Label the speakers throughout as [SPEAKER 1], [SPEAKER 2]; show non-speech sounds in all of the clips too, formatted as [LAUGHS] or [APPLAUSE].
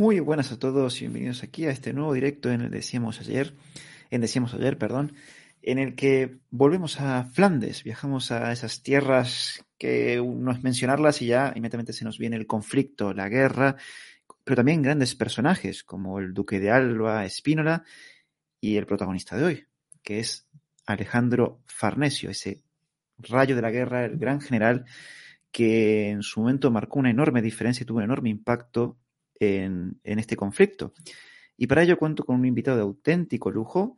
[SPEAKER 1] Muy buenas a todos y bienvenidos aquí a este nuevo directo en el decíamos ayer, en decíamos ayer, perdón, en el que volvemos a Flandes, viajamos a esas tierras que no es mencionarlas y ya inmediatamente se nos viene el conflicto, la guerra, pero también grandes personajes como el duque de Alba, Espínola y el protagonista de hoy, que es Alejandro Farnesio, ese rayo de la guerra, el gran general que en su momento marcó una enorme diferencia y tuvo un enorme impacto en, este conflicto. Y para ello cuento con un invitado de auténtico lujo,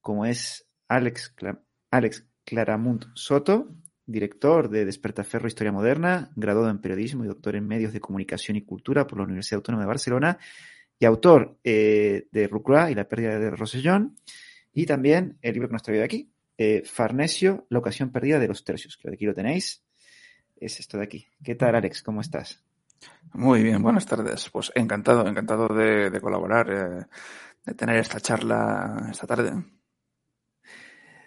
[SPEAKER 1] como es Alex, Alex Claramunt Soto, director de Despertaferro Historia Moderna, graduado en periodismo y doctor en medios de comunicación y cultura por la Universidad Autónoma de Barcelona y autor eh, de Rucra y la pérdida de Rosellón y también el libro que nos trae aquí, eh, Farnesio, la ocasión perdida de los tercios, que aquí lo tenéis, es esto de aquí. ¿Qué tal Alex? ¿Cómo estás?
[SPEAKER 2] Muy bien, buenas tardes. Pues encantado, encantado de, colaborar, eh, de tener esta charla esta tarde.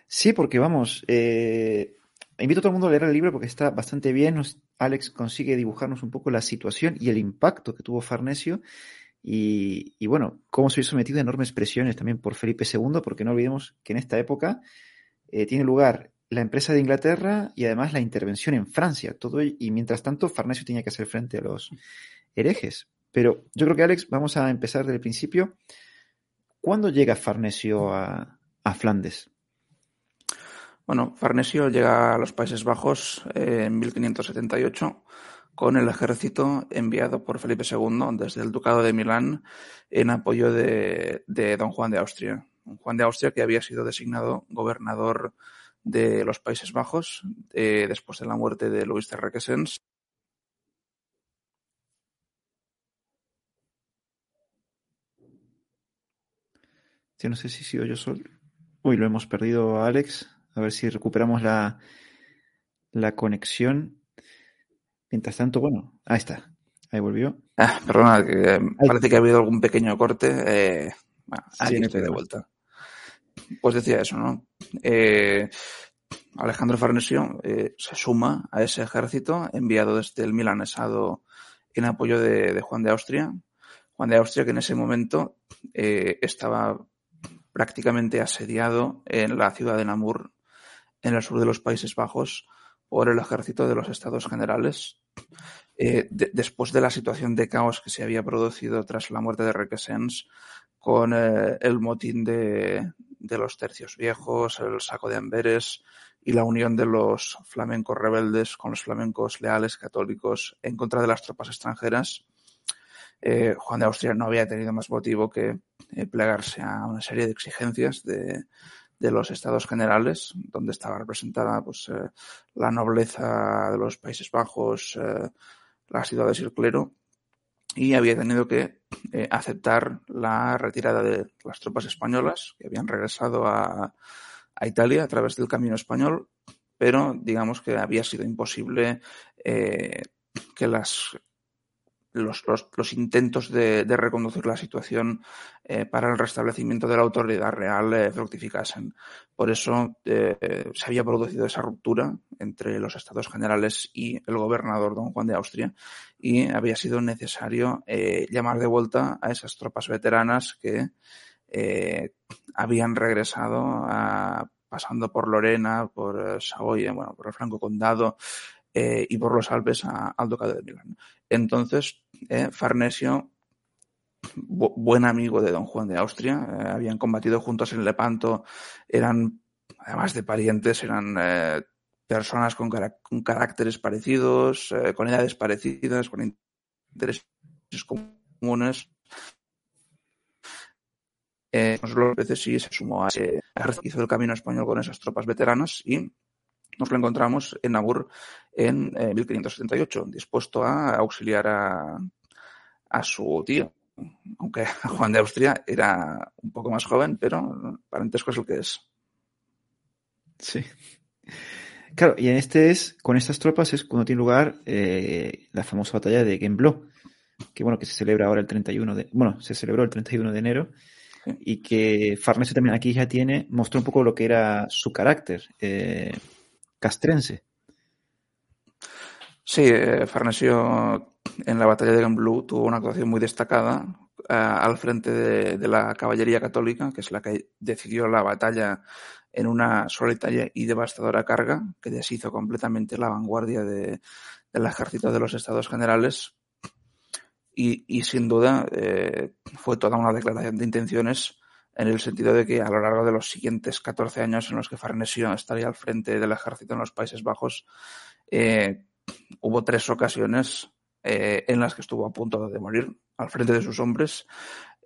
[SPEAKER 1] Sí, porque vamos, eh, invito a todo el mundo a leer el libro porque está bastante bien. Alex consigue dibujarnos un poco la situación y el impacto que tuvo Farnesio y, y bueno, cómo se vio sometido a enormes presiones también por Felipe II, porque no olvidemos que en esta época eh, tiene lugar la empresa de Inglaterra y además la intervención en Francia. Todo, y mientras tanto, Farnesio tenía que hacer frente a los herejes. Pero yo creo que, Alex, vamos a empezar desde el principio. ¿Cuándo llega Farnesio a, Flandes?
[SPEAKER 2] Bueno, Farnesio llega a los Países Bajos en 1578 con el ejército enviado por Felipe II desde el Ducado de Milán en apoyo de, de don Juan de Austria. Juan de Austria que había sido designado gobernador de los Países Bajos eh, después de la muerte de Luis de Requesens.
[SPEAKER 1] Yo no sé si sigo yo solo. Uy, lo hemos perdido a Alex. A ver si recuperamos la, la conexión. Mientras tanto, bueno, ahí está. Ahí volvió.
[SPEAKER 2] Ah, perdona, que parece que ha habido algún pequeño corte. Eh, bueno, aquí estoy de vuelta pues decía eso, ¿no? Eh, Alejandro Farnesio eh, se suma a ese ejército enviado desde el milanesado en apoyo de, Juan de Austria. Juan de Austria que en ese momento eh, estaba prácticamente asediado en la ciudad de Namur, en el sur de los Países Bajos, por el ejército de los Estados Generales. después de la situación de caos que se había producido tras la muerte de Requesens, con el motín de, de los tercios viejos, el saco de Amberes y la unión de los flamencos rebeldes con los flamencos leales católicos en contra de las tropas extranjeras, eh, Juan de Austria no había tenido más motivo que eh, plegarse a una serie de exigencias de, de los estados generales, donde estaba representada pues, eh, la nobleza de los Países Bajos, las ciudades y el clero, y había tenido que eh, aceptar la retirada de las tropas españolas que habían regresado a, Italia a través del camino español, pero digamos que había sido imposible eh, que las los, los, los intentos de, de, reconducir la situación eh, para el restablecimiento de la autoridad real eh, fructificasen. Por eso eh, se había producido esa ruptura entre los estados generales y el gobernador don Juan de Austria y había sido necesario eh, llamar de vuelta a esas tropas veteranas que eh, habían regresado a, pasando por Lorena, por Saboya, bueno, por el Franco Condado, eh, y por los Alpes al Ducado de Milán. Entonces, eh, Farnesio, bu buen amigo de don Juan de Austria, eh, habían combatido juntos en Lepanto, eran, además de parientes, eran eh, personas con, con, caracteres parecidos, eh, con edades parecidas, con intereses comunes. Eh, veces sí se sumó a ese hizo el camino español con esas tropas veteranas y nos lo encontramos en Namur en eh, 1578, dispuesto a auxiliar a, a su tío. Aunque [LAUGHS] Juan de Austria era un poco más joven, pero parentesco es lo que es.
[SPEAKER 1] Sí. Claro, y en este es, con estas tropas es cuando tiene lugar eh, la famosa batalla de Gembloux, que bueno, que se celebra ahora el 31 de, bueno, se celebró el 31 de enero, sí. y que Farnesio también aquí ya tiene, mostró un poco lo que era su carácter. Eh, castrense.
[SPEAKER 2] Sí, eh, Farnesio en la batalla de Gamblu tuvo una actuación muy destacada eh, al frente de, la caballería católica, que es la que decidió la batalla en una solitaria y devastadora carga que deshizo completamente la vanguardia del ejército de los Estados Generales. Y, sin duda eh, fue toda una declaración de intenciones en el sentido de que a lo largo de los siguientes 14 años en los que Farnesio estaría al frente del ejército en los Países Bajos, eh, hubo tres ocasiones eh, en las que estuvo a punto de morir al frente de sus hombres,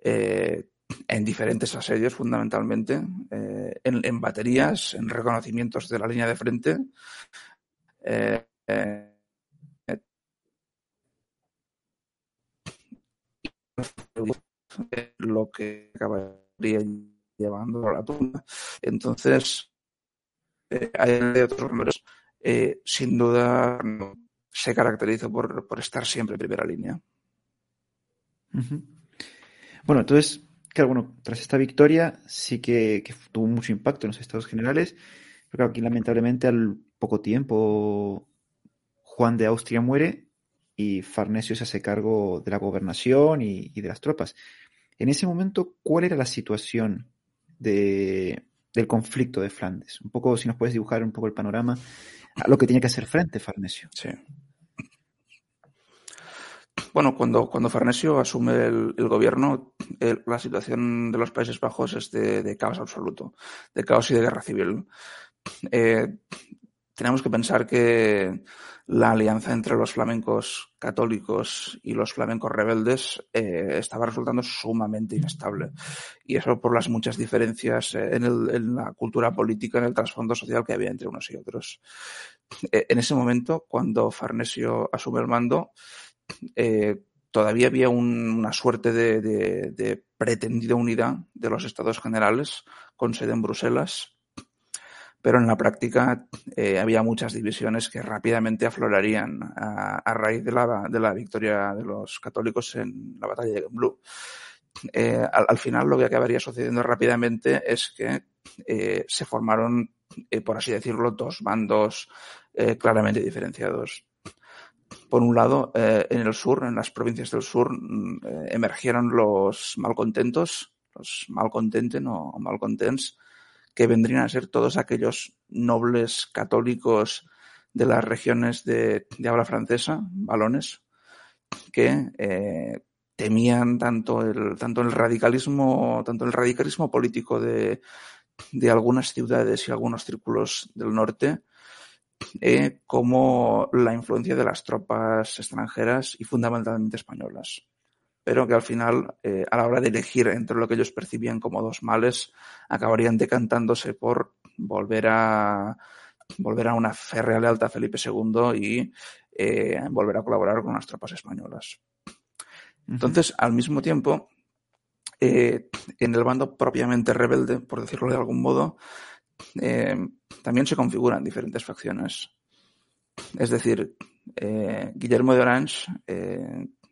[SPEAKER 2] eh, en diferentes asedios fundamentalmente, en, baterías, en reconocimientos de la línea de frente. lo que acaba llevando a la tumba. Entonces, eh, hay otros hombres, eh, sin duda se caracteriza por, estar siempre en primera línea.
[SPEAKER 1] Bueno, entonces, claro, bueno, tras esta victoria sí que, tuvo mucho impacto en los estados generales, pero aquí lamentablemente al poco tiempo Juan de Austria muere y Farnesio se hace cargo de la gobernación y de las tropas. En ese momento, ¿cuál era la situación de, del conflicto de Flandes? Un poco, si nos puedes dibujar un poco el panorama a lo que tenía que hacer frente Farnesio.
[SPEAKER 2] Sí. Bueno, cuando, cuando Farnesio asume el, gobierno, la situación de los Países Bajos es de, caos absoluto, de caos y de guerra civil. Eh, tenemos que pensar que la alianza entre los flamencos católicos y los flamencos rebeldes eh, estaba resultando sumamente inestable. Y eso por las muchas diferencias eh, en, la cultura política, en el trasfondo social que había entre unos y otros. Eh, en ese momento, cuando Farnesio asume el mando, todavía había una suerte de, de pretendida unidad de los estados generales con sede en Bruselas pero en la práctica eh, había muchas divisiones que rápidamente aflorarían a, raíz de la, de la, victoria de los católicos en la batalla de Gembloux. Eh, al, final lo que acabaría sucediendo rápidamente es que eh, se formaron, por así decirlo, dos bandos claramente diferenciados. Por un lado, en el sur, en las provincias del sur, mm, emergieron los malcontentos, los malcontenten o malcontents, que vendrían a ser todos aquellos nobles católicos de las regiones de, habla francesa, balones, que eh, temían tanto el, tanto el radicalismo, tanto el radicalismo político de, de algunas ciudades y algunos círculos del norte, eh, como la influencia de las tropas extranjeras y fundamentalmente españolas pero que al final, eh, a la hora de elegir entre lo que ellos percibían como dos males, acabarían decantándose por volver a volver a una férrea lealtad a Felipe II y eh, volver a colaborar con las tropas españolas. Entonces, al mismo tiempo, eh, en el bando propiamente rebelde, por decirlo de algún modo, también se configuran diferentes facciones. Es decir, Guillermo de Orange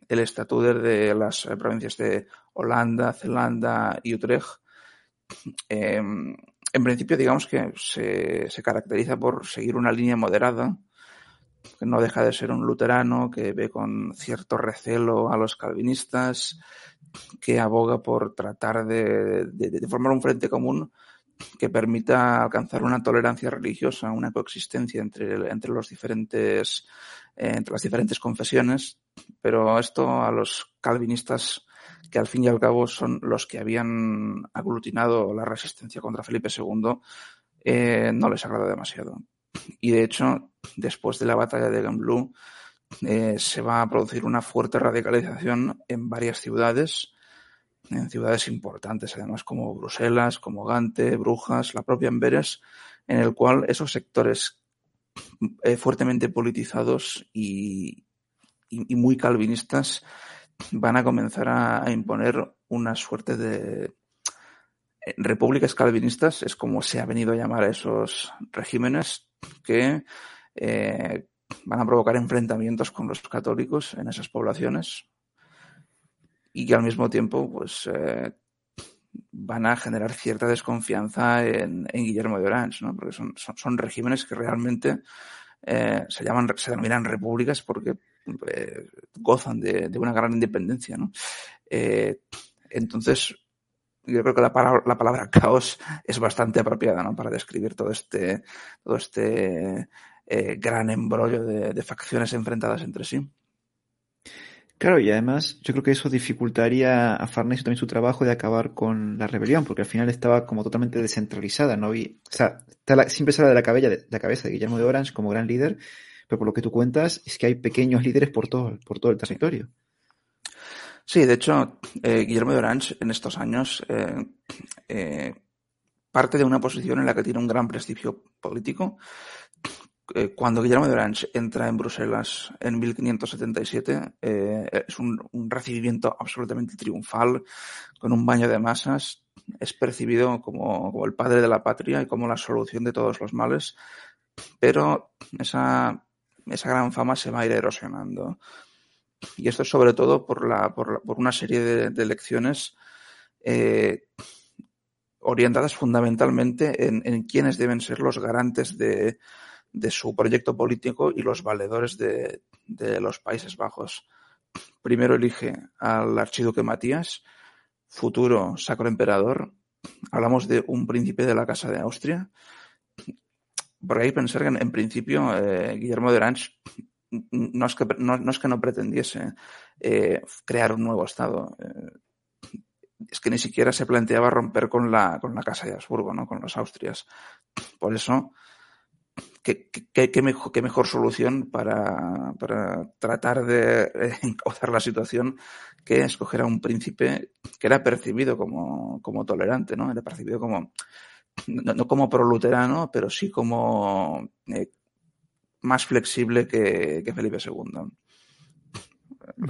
[SPEAKER 2] el estatuto de las eh, provincias de Holanda, Zelanda y Utrecht. [CLEARS THROAT] Em, en principio, digamos que se, se, caracteriza por seguir una línea moderada, que no deja de ser un luterano, que ve con cierto recelo a los calvinistas, que aboga por tratar de, de formar un frente común que permita alcanzar una tolerancia religiosa, una coexistencia entre, entre los diferentes, eh, entre las diferentes confesiones, pero esto a los calvinistas, que al fin y al cabo son los que habían aglutinado la resistencia contra Felipe II, eh, no les agrada demasiado. Y de hecho, después de la batalla de Gembloux, eh, se va a producir una fuerte radicalización en varias ciudades, en ciudades importantes, además como Bruselas, como Gante, Brujas, la propia Amberes, en el cual esos sectores eh, fuertemente politizados y, muy calvinistas van a comenzar a, imponer una suerte de eh, repúblicas calvinistas, es como se ha venido a llamar a esos regímenes que eh, van a provocar enfrentamientos con los católicos en esas poblaciones, y que al mismo tiempo pues eh, van a generar cierta desconfianza en, Guillermo de Orange, ¿no? porque son, son, regímenes que realmente se llaman, se denominan repúblicas porque eh, gozan de, una gran independencia, ¿no? Eh, entonces, yo creo que la palabra, la palabra [LAUGHS] caos es bastante apropiada, ¿no? Para describir todo este, todo este gran embrollo de facciones enfrentadas entre sí.
[SPEAKER 1] Claro, y además yo creo que eso dificultaría a Farnesio también su trabajo de acabar con la rebelión, porque al final estaba como totalmente descentralizada, ¿no? O sea, siempre se habla de la, de la cabeza de Guillermo de Orange como gran líder, pero por lo que tú cuentas es que hay pequeños líderes por todo, por todo el territorio.
[SPEAKER 2] Sí, de hecho, eh, Guillermo de Orange en estos años eh, eh, parte de una posición en la que tiene un gran prestigio político, cuando Guillermo de Orange entra en Bruselas en 1577, eh, es un, recibimiento absolutamente triunfal, con un baño de masas. Es percibido como, el padre de la patria y como la solución de todos los males, pero esa, esa gran fama se va a ir erosionando. Y esto es sobre todo por, la, por, una serie de, elecciones eh, orientadas fundamentalmente en, en quiénes deben ser los garantes de, de su proyecto político y los valedores de, los Países Bajos. Primero elige al archiduque Matías, futuro sacro emperador. Hablamos de un príncipe de la Casa de Austria. Por ahí pensar que en, principio eh, Guillermo de Orange no es que no, es que no pretendiese eh, crear un nuevo Estado. Eh, es que ni siquiera se planteaba romper con la, con la Casa de Habsburgo, ¿no? con los Austrias. Por eso ¿Qué, mejor, qué mejor solución para, tratar de encauzar la situación que escoger a un príncipe que era percibido como, tolerante, ¿no? Era percibido como, no, como proluterano, pero sí como eh, más flexible que, Felipe II.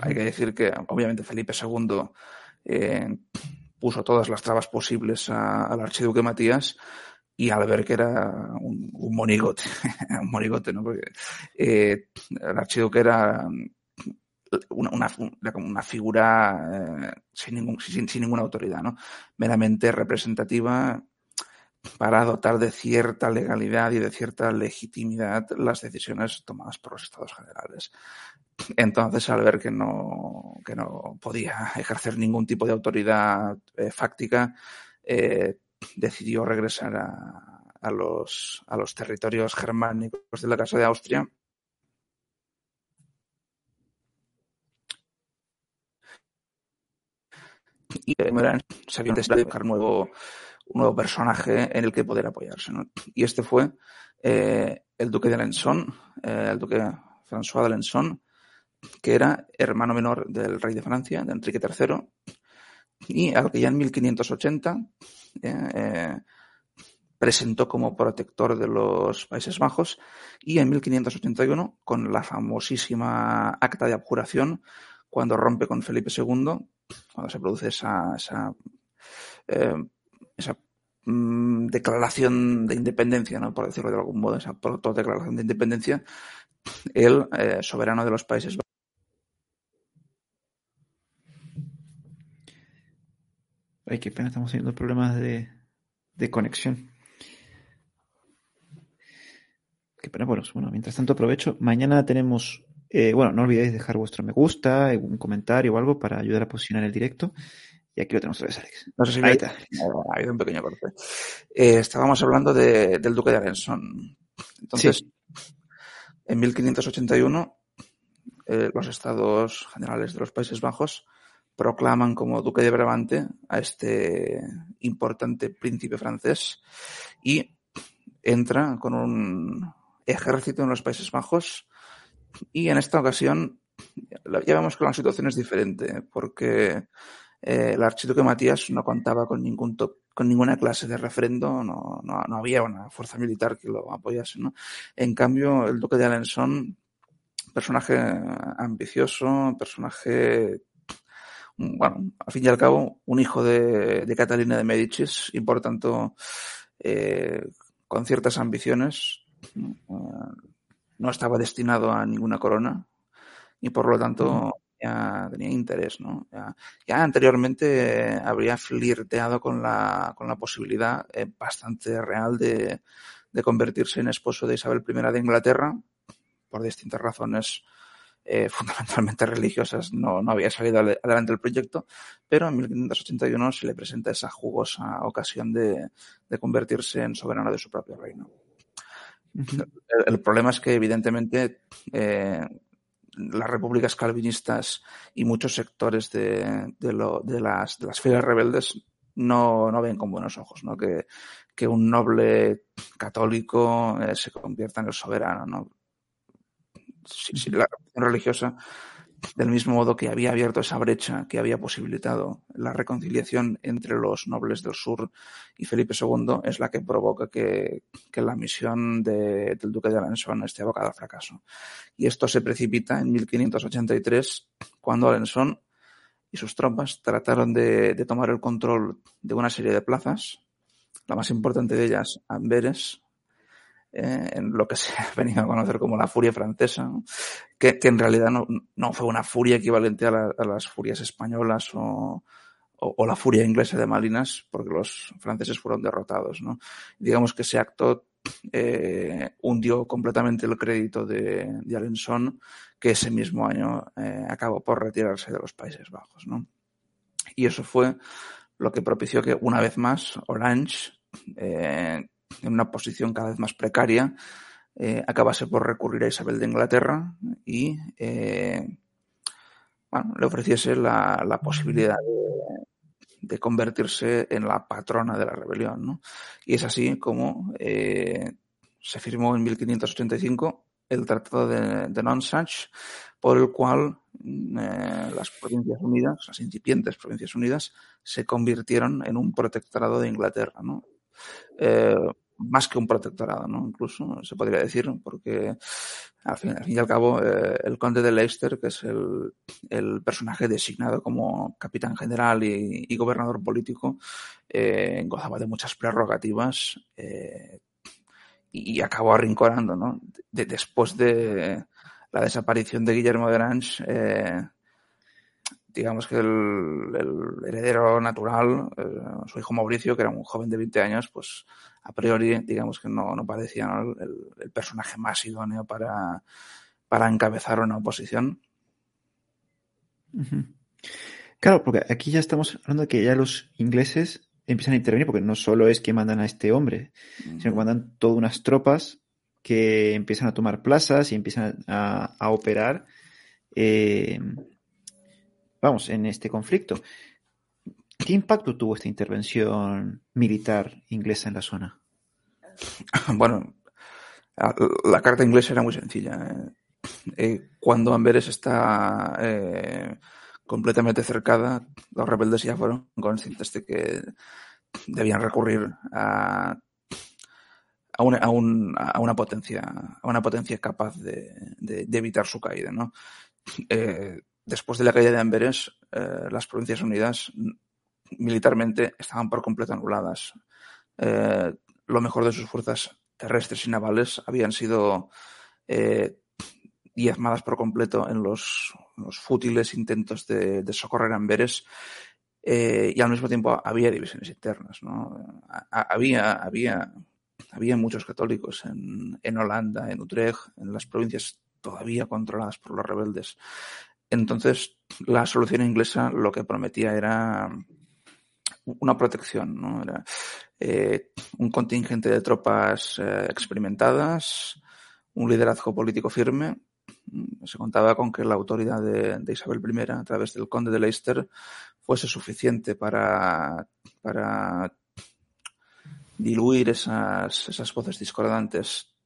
[SPEAKER 2] Hay que decir que, obviamente, Felipe II eh, puso todas las trabas posibles al archiduque Matías, y al ver que era un, monigote, [LAUGHS] un monigote, ¿no? Porque eh, el archiduque era una, una, una figura eh, sin, ningún, sin, sin, ninguna autoridad, ¿no? Meramente representativa para dotar de cierta legalidad y de cierta legitimidad las decisiones tomadas por los estados generales. Entonces, al ver que no, que no podía ejercer ningún tipo de autoridad eh, fáctica, eh, decidió regresar a, los, a los territorios germánicos de la Casa de Austria. Y se había de buscar nuevo, un nuevo personaje en el que poder apoyarse. ¿no? Y este fue eh, el duque de Alençon, eh, el duque François de Alençon, que era hermano menor del rey de Francia, de Enrique III, y al que ya en 1580 eh, presentó como protector de los Países Bajos y en 1581, con la famosísima acta de abjuración, cuando rompe con Felipe II, cuando se produce esa, esa, eh, mm, declaración de independencia, ¿no? por decirlo de algún modo, esa declaración de independencia, el eh, soberano de los Países Bajos
[SPEAKER 1] Ay, qué pena, estamos teniendo problemas de, conexión. Qué pena, bueno, bueno, mientras tanto aprovecho. Mañana tenemos, eh, bueno, no olvidéis dejar vuestro me gusta, un comentario o algo para ayudar a posicionar el directo. Y aquí lo tenemos otra vez, Alex.
[SPEAKER 2] No sé si Ahí está. Ha habido un pequeño corte. Eh, estábamos hablando del duque de Alençon. Entonces, en 1581, eh, los estados generales de los Países Bajos proclaman como duque de Brabante a este importante príncipe francés y entra con un ejército en los Países Bajos y en esta ocasión ya vemos que la situación es diferente porque eh, el archiduque Matías no contaba con ningún con ninguna clase de referendo, no, no, había una fuerza militar que lo apoyase. ¿no? En cambio, el duque de Alençon, personaje ambicioso, personaje bueno, al fin y al cabo, un hijo de, Catalina de Medicis y por tanto eh, con ciertas ambiciones. no estaba destinado a ninguna corona y por lo tanto ya tenía interés, ¿no? Ya, anteriormente habría flirteado con la, con la posibilidad eh, bastante real de, de convertirse en esposo de Isabel I de Inglaterra, por distintas razones eh, [LAUGHS] fundamentalmente religiosas, no, no había salido adelante el proyecto, pero en 1581 se le presenta esa jugosa ocasión de, de convertirse en soberano de su propio reino. el, problema es que, evidentemente, eh, las repúblicas calvinistas y muchos sectores de, de, lo, de, las, de las filas rebeldes no, no ven con buenos ojos, ¿no? Que, que un noble católico eh, se convierta en el soberano, ¿no? Si, si la religiosa, del mismo modo que había abierto esa brecha que había posibilitado la reconciliación entre los nobles del sur y Felipe II, es la que provoca que, la misión de, del duque de Alençon esté abocada al fracaso. Y esto se precipita en 1583, cuando Alençon y sus tropas trataron de, tomar el control de una serie de plazas, la más importante de ellas, Amberes, eh, en lo que se [LAUGHS] ha venido a conocer como la furia francesa, que, en realidad no, no, fue una furia equivalente a, la, a las furias españolas o, o, la furia inglesa de Malinas, porque los franceses fueron derrotados. ¿no? Digamos que ese acto eh, hundió completamente el crédito de, de Alençon, que ese mismo año eh, acabó por retirarse de los Países Bajos. ¿no? Y eso fue lo que propició que una vez más Orange, en una posición cada vez más precaria, eh, acabase por recurrir a Isabel de Inglaterra y eh, bueno, le ofreciese la, la posibilidad de, de, convertirse en la patrona de la rebelión. ¿no? Y es así como eh, se firmó en 1585 el Tratado de, de Nonsuch, por el cual eh, las Provincias Unidas, las incipientes Provincias Unidas, se convirtieron en un protectorado de Inglaterra. ¿no? Eh, más que un protectorado, ¿no? Incluso se podría decir, porque al fin, al fin y al cabo eh, el conde de Leicester, que es el, personaje designado como capitán general y, gobernador político, eh, gozaba de muchas prerrogativas y, acabó arrinconando, ¿no? De, después de la desaparición de Guillermo de Orange, digamos que el, el heredero natural, eh, su hijo Mauricio, que era un joven de 20 años, pues a priori, digamos que no, no parecía ¿no? El, el, personaje más idóneo para, para encabezar una oposición.
[SPEAKER 1] Uh -huh. Claro, porque aquí ya estamos hablando de que ya los ingleses empiezan a intervenir, porque no solo es que mandan a este hombre, uh -huh. sino que mandan todas unas tropas que empiezan a tomar plazas y empiezan a, a operar. Eh, vamos, en este conflicto. ¿Qué impacto tuvo esta intervención militar inglesa en la zona? [LAUGHS]
[SPEAKER 2] Bueno, la carta inglesa era muy sencilla. Eh, cuando Amberes está eh, completamente cercada, los rebeldes ya fueron conscientes de que debían recurrir a, a, una, a, un, a una, potencia, a una potencia capaz de, de, de evitar su caída. ¿no? Eh, después de la caída de Amberes, eh, las Provincias Unidas militarmente estaban por completo anuladas. Eh, lo mejor de sus fuerzas terrestres y navales habían sido eh, diezmadas por completo en los, fútiles intentos de, socorrer a Amberes eh, y al mismo tiempo había divisiones internas. había, había, había muchos católicos en, en Holanda, en Utrecht, en las provincias todavía controladas por los rebeldes. Entonces, la solución inglesa lo que prometía era una protección, ¿no? Era eh, un contingente de tropas eh, experimentadas, un liderazgo político firme. Se contaba con que la autoridad de, de, Isabel I, a través del conde de Leicester, fuese suficiente para, para diluir esas, esas voces discordantes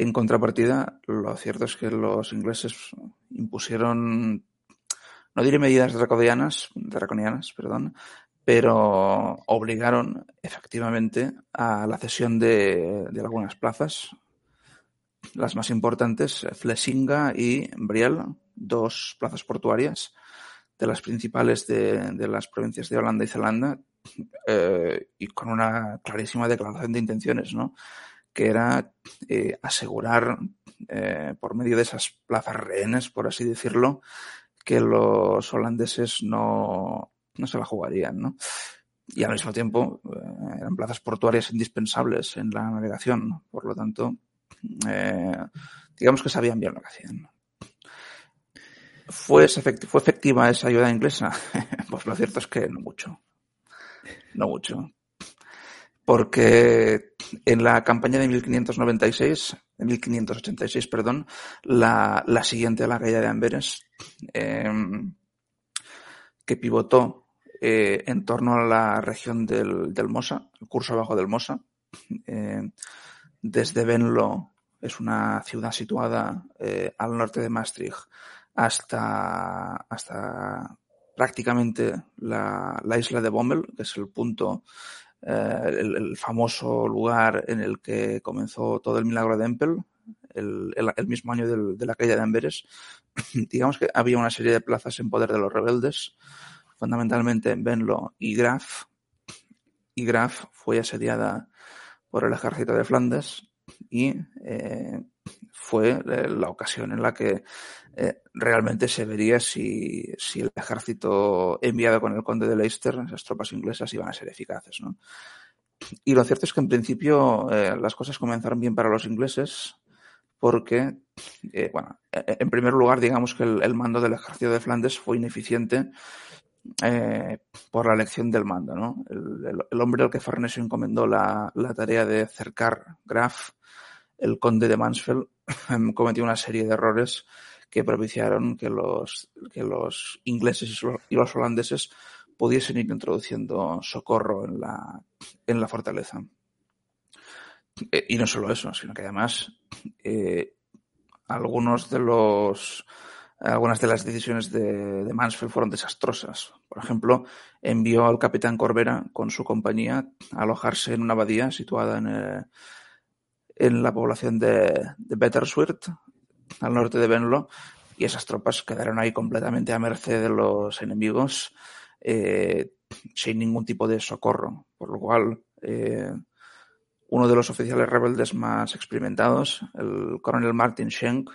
[SPEAKER 2] en contrapartida, lo cierto es que los ingleses impusieron, no diré medidas draconianas, draconianas, perdón, pero obligaron efectivamente a la cesión de, algunas plazas, las más importantes, Flesinga y Briel, dos plazas portuarias de las principales de, de las provincias de Holanda y Zelanda, eh, y con una clarísima declaración de intenciones, ¿no? Que era eh, asegurar eh, por medio de esas plazas rehenes, por así decirlo, que los holandeses no, no se la jugarían, ¿no? Y al mismo tiempo eh, eran plazas portuarias indispensables en la navegación, ¿no? por lo tanto, eh, digamos que sabían bien lo que hacían. ¿Fue, ¿Fue efectiva esa ayuda inglesa? [LAUGHS] pues lo cierto es que no mucho. No mucho. Porque en la campaña de 1596, de 1586, perdón, la, la siguiente a la caída de Amberes, em, que pivotó eh, en torno a la región del, del, Mosa, el curso abajo del Mosa. Eh, desde Venlo es una ciudad situada eh, al norte de Maastricht hasta, hasta prácticamente la, la, isla de Bommel, que es el punto, el, el, famoso lugar en el que comenzó todo el milagro de Empel, el, el, mismo año de la caída de Amberes. [CLEARS THROAT] Digamos que había una serie de plazas en poder de los rebeldes, fundamentalmente en Venlo y Graf. Y Graf fue asediada por el ejército de Flandes y eh, fue la ocasión en la que eh, realmente se vería si, si, el ejército enviado con el conde de Leicester, esas tropas inglesas, iban a ser eficaces. ¿no? Y lo cierto es que en principio eh, las cosas comenzaron bien para los ingleses porque, eh, bueno, en primer lugar, digamos que el, mando del ejército de Flandes fue ineficiente eh, por la elección del mando. ¿no? El, el, el, hombre al que Farnesio encomendó la, la tarea de cercar Graf, el conde de Mansfeld, [LAUGHS] cometió una serie de errores que propiciaron que los, que los ingleses y los holandeses pudiesen ir introduciendo socorro en la, en la fortaleza. Eh, y no solo eso, sino que además eh, algunos de los algunas de las decisiones de, de, Mansfield fueron desastrosas. Por ejemplo, envió al capitán Corbera con su compañía a alojarse en una abadía situada en, eh, en la población de, de Betterswirt, al norte de Venlo, y esas tropas quedaron ahí completamente a merced de los enemigos, eh, sin ningún tipo de socorro. Por lo cual, eh, uno de los oficiales rebeldes más experimentados, el coronel Martin Schenck,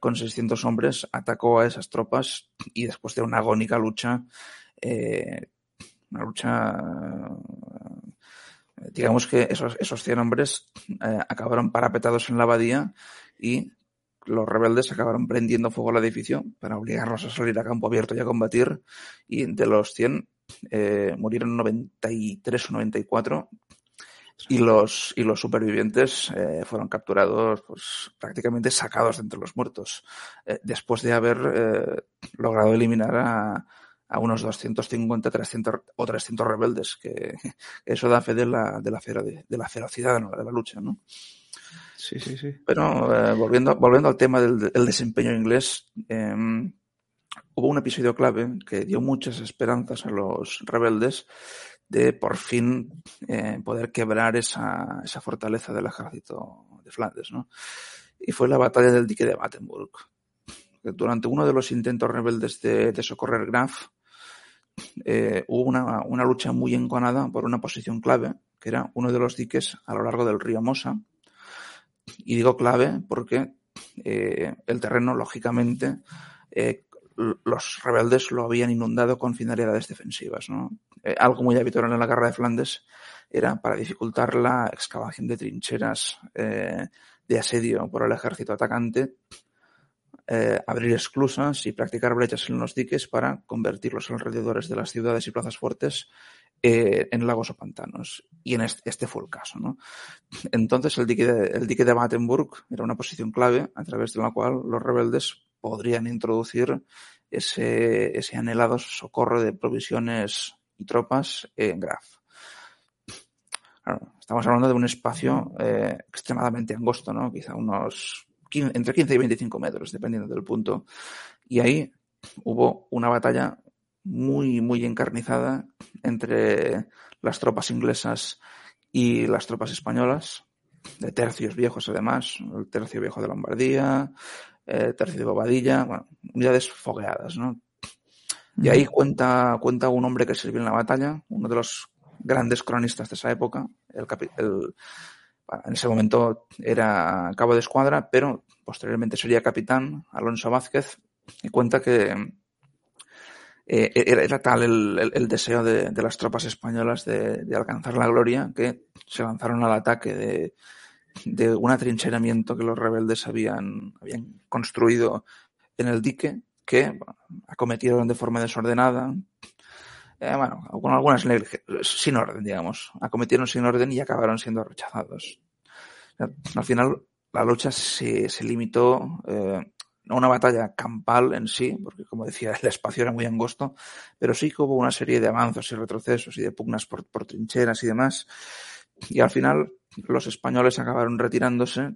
[SPEAKER 2] con 600 hombres, atacó a esas tropas y después de una agónica lucha, eh, una lucha, digamos que esos, esos 100 hombres eh, acabaron parapetados en la abadía y los rebeldes acabaron prendiendo fuego al edificio para obligarlos a salir a campo abierto y a combatir. Y de los 100 eh, murieron 93 o 94 y los, y los supervivientes eh, fueron capturados, pues prácticamente sacados entre los muertos, eh, después de haber logrado eliminar a, a, unos 250 300, o 300 rebeldes, que, [LAUGHS] que eso da fe de la, de la, fero, de, de la ferocidad ¿no? de la lucha, ¿no?
[SPEAKER 1] Sí, sí, sí.
[SPEAKER 2] Pero eh, volviendo, volviendo al tema del, del desempeño inglés, eh, hubo un episodio clave que dio muchas esperanzas a los rebeldes de por fin eh, poder quebrar esa, esa, fortaleza del ejército de Flandes, ¿no? Y fue la batalla del dique de Battenburg. Durante uno de los intentos rebeldes de, de socorrer Graf, eh, hubo una, una, lucha muy enconada por una posición clave, que era uno de los diques a lo largo del río Mosa. Y digo clave porque eh, el terreno, lógicamente, eh, los rebeldes lo habían inundado con finalidades defensivas. ¿no? Algo muy habitual en la guerra de Flandes era para dificultar la excavación de trincheras de asedio por el ejército atacante, eh, abrir esclusas y practicar brechas en los diques para convertir los alrededores de las ciudades y plazas fuertes eh, en lagos o pantanos. Y en este, fue el caso. ¿no? Entonces el dique, de, el dique de Battenburg era una posición clave a través de la cual los rebeldes podrían introducir ese, ese anhelado socorro de provisiones y tropas en Graf. Estamos hablando de un espacio eh, extremadamente angosto, ¿no? Quizá unos 15, entre 15 y 25 metros, dependiendo del punto. Y ahí hubo una batalla muy, muy encarnizada entre las tropas inglesas y las tropas españolas, de tercios viejos además, el tercio viejo de Lombardía, eh, tercio de Bobadilla, bueno, unidades fogueadas, ¿no? Y ahí cuenta, cuenta un hombre que sirvió en la batalla, uno de los grandes cronistas de esa época, el, el, en ese momento era cabo de escuadra, pero posteriormente sería capitán, Alonso Vázquez, y cuenta que eh, era, tal el, deseo de, las tropas españolas de, alcanzar la gloria que se lanzaron al ataque de, un atrincheramiento que los rebeldes habían construido en el dique que acometieron de forma desordenada, eh, bueno, con algunas sin orden, digamos, acometieron sin orden y acabaron siendo rechazados. Al final, la lucha se, se limitó eh, no una batalla campal en sí, porque como decía, el espacio era muy angosto, pero sí que hubo una serie de avances y retrocesos y de pugnas por, trincheras y demás. Y al final los españoles acabaron retirándose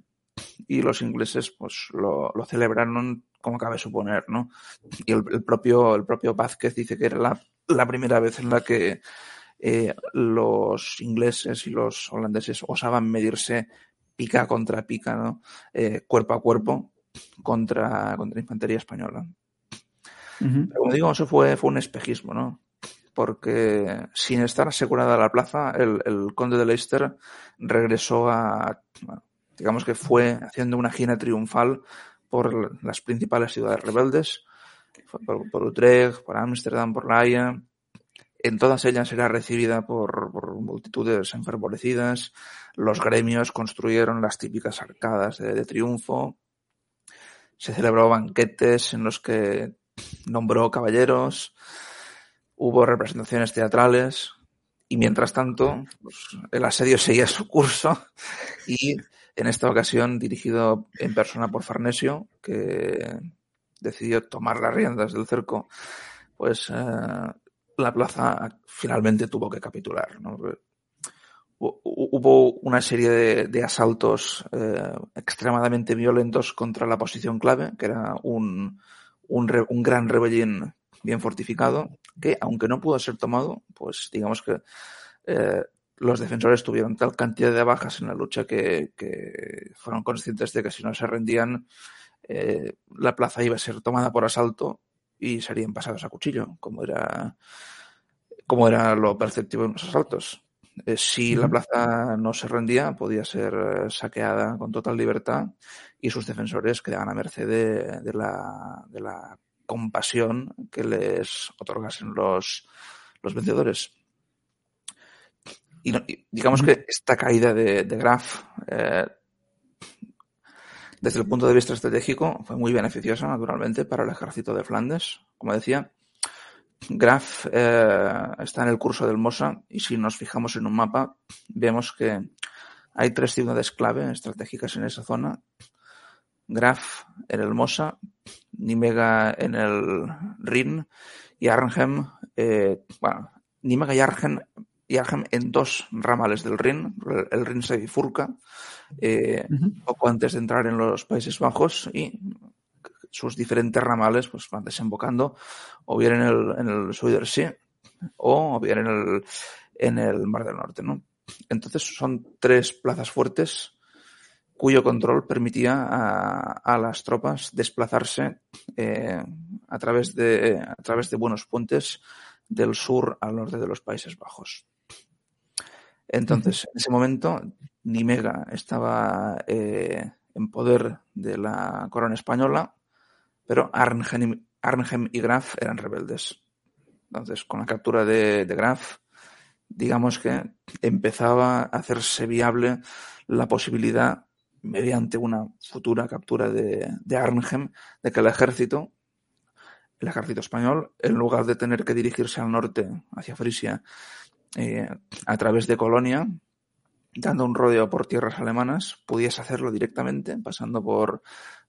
[SPEAKER 2] y los ingleses pues lo, celebraron como cabe suponer, ¿no? Y el, propio, el propio Vázquez dice que era la, primera vez en la que eh, los ingleses y los holandeses osaban medirse pica contra pica, ¿no? Eh, cuerpo a cuerpo, contra, contra infantería española. como digo, eso fue, fue un espejismo, ¿no? Porque sin estar asegurada la plaza, el, el conde de Leicester regresó a, digamos que fue haciendo una gira triunfal por las principales ciudades rebeldes, por, Utrecht, por Ámsterdam, por La. En todas ellas era recibida por, por, multitudes enfervorecidas. Los gremios construyeron las típicas arcadas de, de triunfo se celebró banquetes en los que nombró caballeros, hubo representaciones teatrales y mientras tanto pues, el asedio seguía su curso y en esta ocasión dirigido en persona por Farnesio que decidió tomar las riendas del cerco pues eh, la plaza finalmente tuvo que capitular. hubo una serie de, asaltos eh, extremadamente violentos contra la posición clave, que era un, un, gran rebellín bien fortificado, que aunque no pudo ser tomado, pues digamos que eh, los defensores tuvieron tal cantidad de bajas en la lucha que, fueron conscientes de que si no se rendían, eh, la plaza iba a ser tomada por asalto y serían pasados a cuchillo, como era, como era lo perceptivo en los asaltos. Eh, si la plaza no se rendía, podía ser eh, saqueada con total libertad y sus defensores quedaban a merced de, la, de la, compasión que les otorgasen los, los vencedores. Y, digamos que esta caída de, Graf, eh, desde el punto de vista estratégico, fue muy beneficiosa, naturalmente, para el ejército de Flandes. Como decía, Graf eh, está en el curso del Mosa y si nos fijamos en un mapa vemos que hay tres ciudades clave estratégicas en esa zona. Graf en el Mosa, Nimega en el Rin y Arnhem, eh, bueno, Nimega y Arnhem, y Arnhem en dos ramales del Rin. El Rin se bifurca eh, poco antes de entrar en los Países Bajos y sus diferentes ramales pues van desembocando o bien en el, en el o bien en el, en el Mar del Norte, ¿no? Entonces son tres plazas fuertes cuyo control permitía a, las tropas desplazarse eh, a, través de, a través de buenos puentes del sur al norte de los Países Bajos. Entonces, en ese momento, Nimega estaba eh, en poder de la corona española pero Arnhem, y Graf eran rebeldes. Entonces, con la captura de, Graf, digamos que empezaba a hacerse viable la posibilidad, mediante una futura captura de, Arnhem, de que el ejército, el ejército español, en lugar de tener que dirigirse al norte, hacia Frisia, eh, a través de Colonia, dando un rodeo por tierras alemanas, pudiese hacerlo directamente, pasando por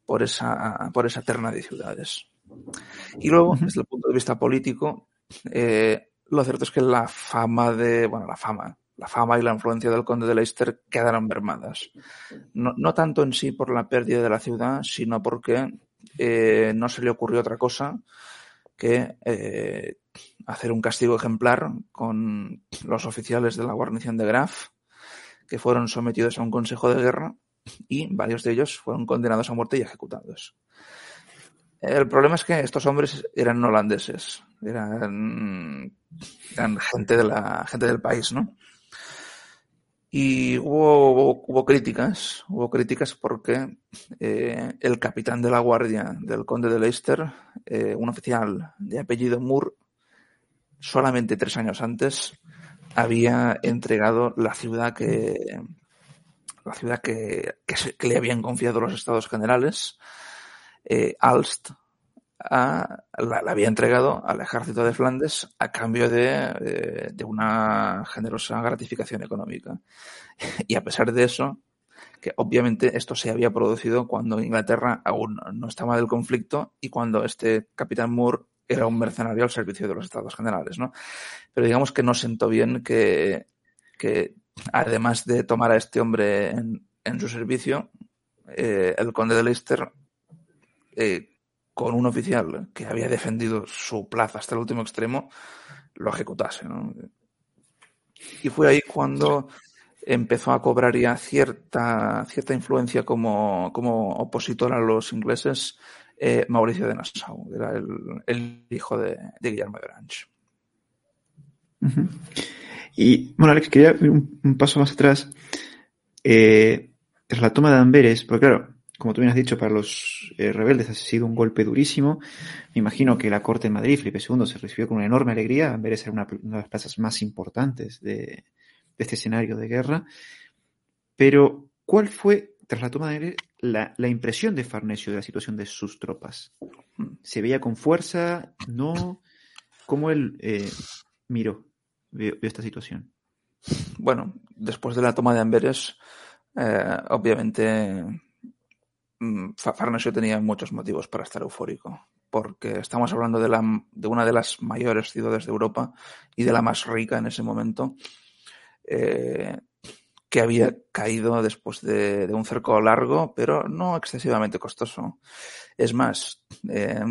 [SPEAKER 2] por esa, por esa terna de ciudades. Y luego, desde el punto de vista político, eh, lo cierto es que la fama de, bueno, la fama, la fama y la influencia del conde de Leicester quedaron mermadas. No, no tanto en sí por la pérdida de la ciudad, sino porque eh, no se le ocurrió otra cosa que eh, hacer un castigo ejemplar con los oficiales de la guarnición de Graf, que fueron sometidos a un consejo de guerra y varios de ellos fueron condenados a muerte y ejecutados. El problema es que estos hombres eran holandeses, eran, gente, del país, ¿no? Y hubo, hubo, críticas, hubo críticas porque eh, el capitán de la guardia del conde de Leicester, eh, un oficial de apellido Moore, solamente tres años antes había entregado la ciudad que, la ciudad que, le habían confiado los estados generales, eh, Alst la, había entregado al ejército de Flandes a cambio de, de, una generosa gratificación económica. [LAUGHS] Y a pesar de eso, que obviamente esto se había producido cuando Inglaterra aún no estaba del conflicto y cuando este capitán Moore era un mercenario al servicio de los estados generales, ¿no? Pero digamos que no sentó bien que, que además de tomar a este hombre en, su servicio, eh, el conde de Leicester, eh, con un oficial que había defendido su plaza hasta el último extremo, lo ejecutase. ¿no? Y fue ahí cuando empezó a cobrar ya cierta, cierta influencia como, como opositor a los ingleses eh, Mauricio de Nassau, era el, hijo de, Guillermo de Orange.
[SPEAKER 1] Y bueno, Alex, quería ir un, paso más atrás. Eh, tras la toma de Amberes, porque claro, como tú bien has dicho, para los eh, rebeldes ha sido un golpe durísimo. Me imagino que la corte de Madrid, Felipe II, se recibió con una enorme alegría. Amberes era una, una de las plazas más importantes de, este escenario de guerra. Pero, ¿cuál fue, tras la toma de Amberes, la, impresión de Farnesio de la situación de sus tropas? ¿Se veía con fuerza? ¿No? ¿Cómo él eh, miró, vio esta situación?
[SPEAKER 2] Bueno, después de la toma de Amberes, eh, obviamente mm, Farnesio tenía muchos motivos para estar eufórico, porque estamos hablando de, la, de, una de las mayores ciudades de Europa y de la más rica en ese momento, eh, que había caído después de, un cerco largo, pero no excesivamente costoso. Es más, eh,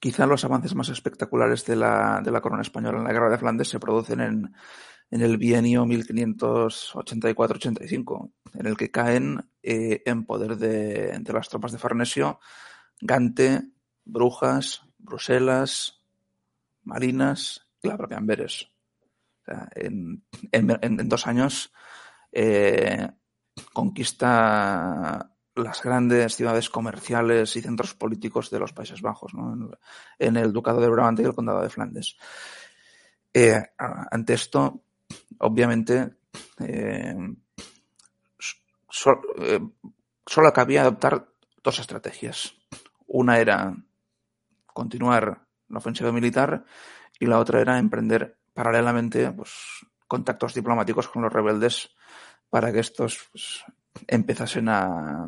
[SPEAKER 2] quizá los avances más espectaculares de la, de la corona española en la guerra de Flandes se producen en, en el bienio 1584-85, en el que caen eh, en poder de, de, las tropas de Farnesio Gante, Brujas, Bruselas, Marinas y la propia Amberes. En, en, en, dos años eh, conquista las grandes ciudades comerciales y centros políticos de los Países Bajos, ¿no? en, el Ducado de Brabante y el Condado de Flandes. Eh, ante esto, obviamente, eh, so, eh, solo cabía adoptar dos estrategias. Una era continuar la ofensiva militar y la otra era emprender paralelamente pues, contactos diplomáticos con los rebeldes para que estos pues, empezasen a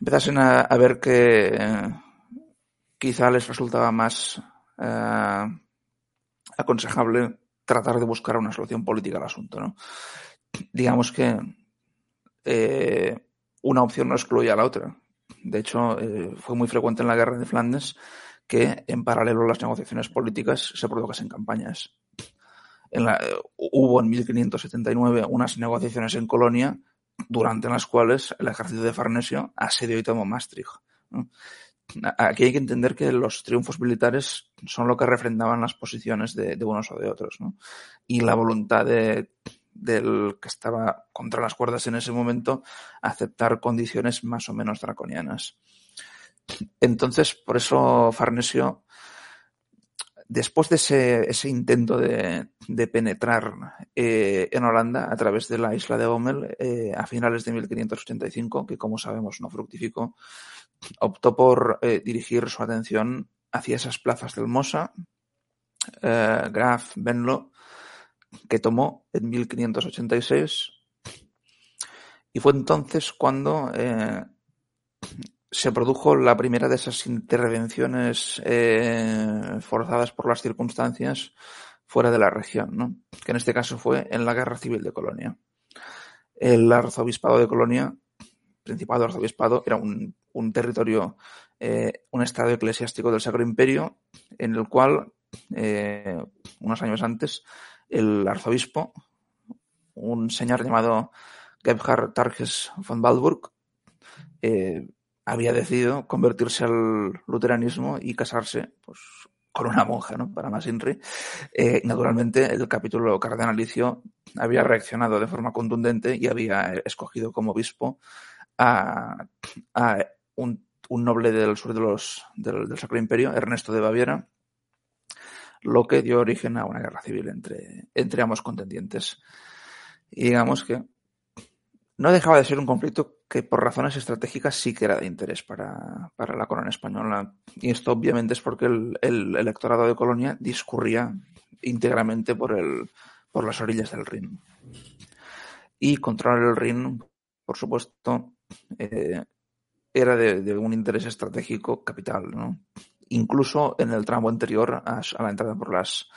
[SPEAKER 2] empezasen a, ver que quizá les resultaba más eh, aconsejable tratar de buscar una solución política al asunto. ¿no? Digamos que eh, una opción no excluía a la otra. De hecho, eh, fue muy frecuente en la guerra de Flandes que en paralelo a las negociaciones políticas se produjesen campañas. En la, hubo en 1579 unas negociaciones en Colonia durante las cuales el ejército de Farnesio asedió y tomó Maastricht. Aquí hay que entender que los triunfos militares son lo que refrendaban las posiciones de, de unos o de otros, ¿no? Y la voluntad de, del que estaba contra las cuerdas en ese momento aceptar condiciones más o menos draconianas. Entonces, por eso Farnesio después de ese, ese intento de, de penetrar eh, en Holanda a través de la isla de Ommel eh, a finales de 1585, que como sabemos no fructificó, optó por eh, dirigir su atención hacia esas plazas del Mosa, eh, Graf, Benlo, que tomó en 1586. Y fue entonces cuando eh, se produjo la primera de esas intervenciones eh, forzadas por las circunstancias fuera de la región, ¿no? que en este caso fue en la Guerra Civil de Colonia. El arzobispado de Colonia, Principado Arzobispado, era un, territorio, eh, un estado eclesiástico del Sacro Imperio, en el cual, eh, unos años antes, el arzobispo, un señor llamado Gebhard Targes von Waldburg, eh, había decidido convertirse al luteranismo y casarse pues, con una monja, ¿no? Para más INRI. Eh, naturalmente, el capítulo cardenalicio había reaccionado de forma contundente y había escogido como obispo a, un, noble del sur de los, del, del, Sacro Imperio, Ernesto de Baviera, lo que dio origen a una guerra civil entre, entre ambos contendientes. Y digamos que no dejaba de ser un conflicto que por razones estratégicas sí que era de interés para, la corona española. Y esto obviamente es porque el, electorado de Colonia discurría íntegramente por, el, por las orillas del Rin. Y controlar el Rin, por supuesto, eh, era de, un interés estratégico capital, ¿no? incluso en el tramo anterior a, la entrada por las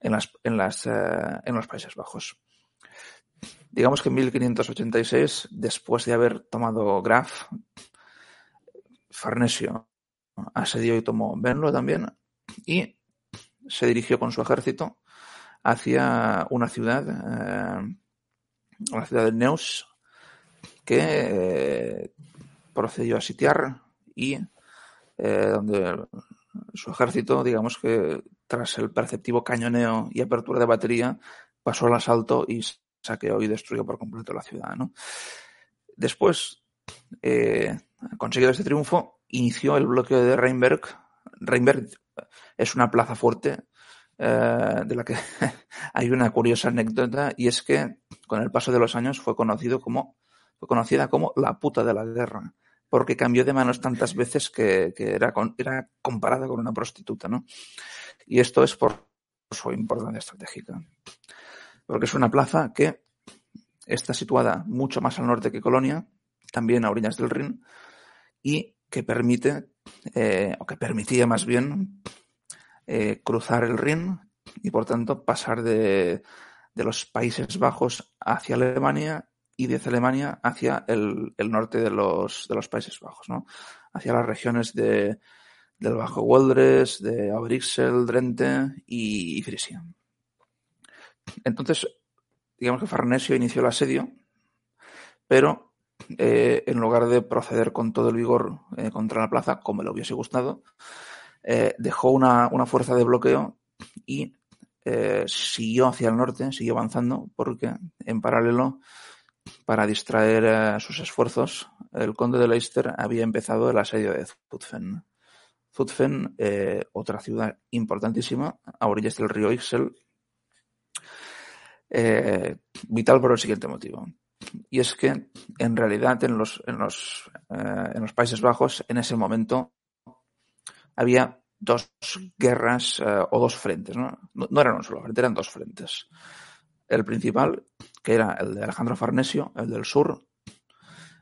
[SPEAKER 2] en las en las eh, en los Países Bajos. Digamos que en 1586, después de haber tomado Graf, Farnesio asedió y tomó Venlo también y se dirigió con su ejército hacia una ciudad, eh, la ciudad de Neus, que eh, procedió a sitiar y eh, donde su ejército, digamos que tras el perceptivo cañoneo y apertura de batería, pasó al asalto y saqueó y destruyó por completo la ciudad. ¿no? Después, eh, conseguido este triunfo, inició el bloqueo de Reinberg. Reinberg es una plaza fuerte eh, de la que [LAUGHS] hay una curiosa anécdota y es que con el paso de los años fue conocido como fue conocida como la puta de la guerra porque cambió de manos tantas veces que, era comparada con una prostituta, ¿no? Y esto es por su importancia estratégica. Porque es una plaza que está situada mucho más al norte que Colonia, también a orillas del Rin, y que permite, eh, o que permitía más bien, eh, cruzar el Rin y por tanto pasar de, de los Países Bajos hacia Alemania y desde Alemania hacia el, norte de los, de los Países Bajos, ¿no? Hacia las regiones de, del Bajo Woldres, de Abrixel, Drente y, Frisia. Entonces, digamos que Farnesio inició el asedio, pero eh, en lugar de proceder con todo el vigor eh, contra la plaza, como le hubiese gustado, eh, dejó una, una, fuerza de bloqueo y siguió hacia el norte, siguió avanzando, porque en paralelo para distraer sus esfuerzos, el conde de Leicester había empezado el asedio de Zutphen. Zutphen, otra ciudad importantísima, a orillas del río Ixel, eh, vital por el siguiente motivo. Y es que, en realidad, en los, en los, en los Países Bajos, en ese momento, había dos guerras o dos frentes, ¿no? ¿no? eran un solo frente, eran dos frentes. El principal, que era el de Alejandro Farnesio, el del sur,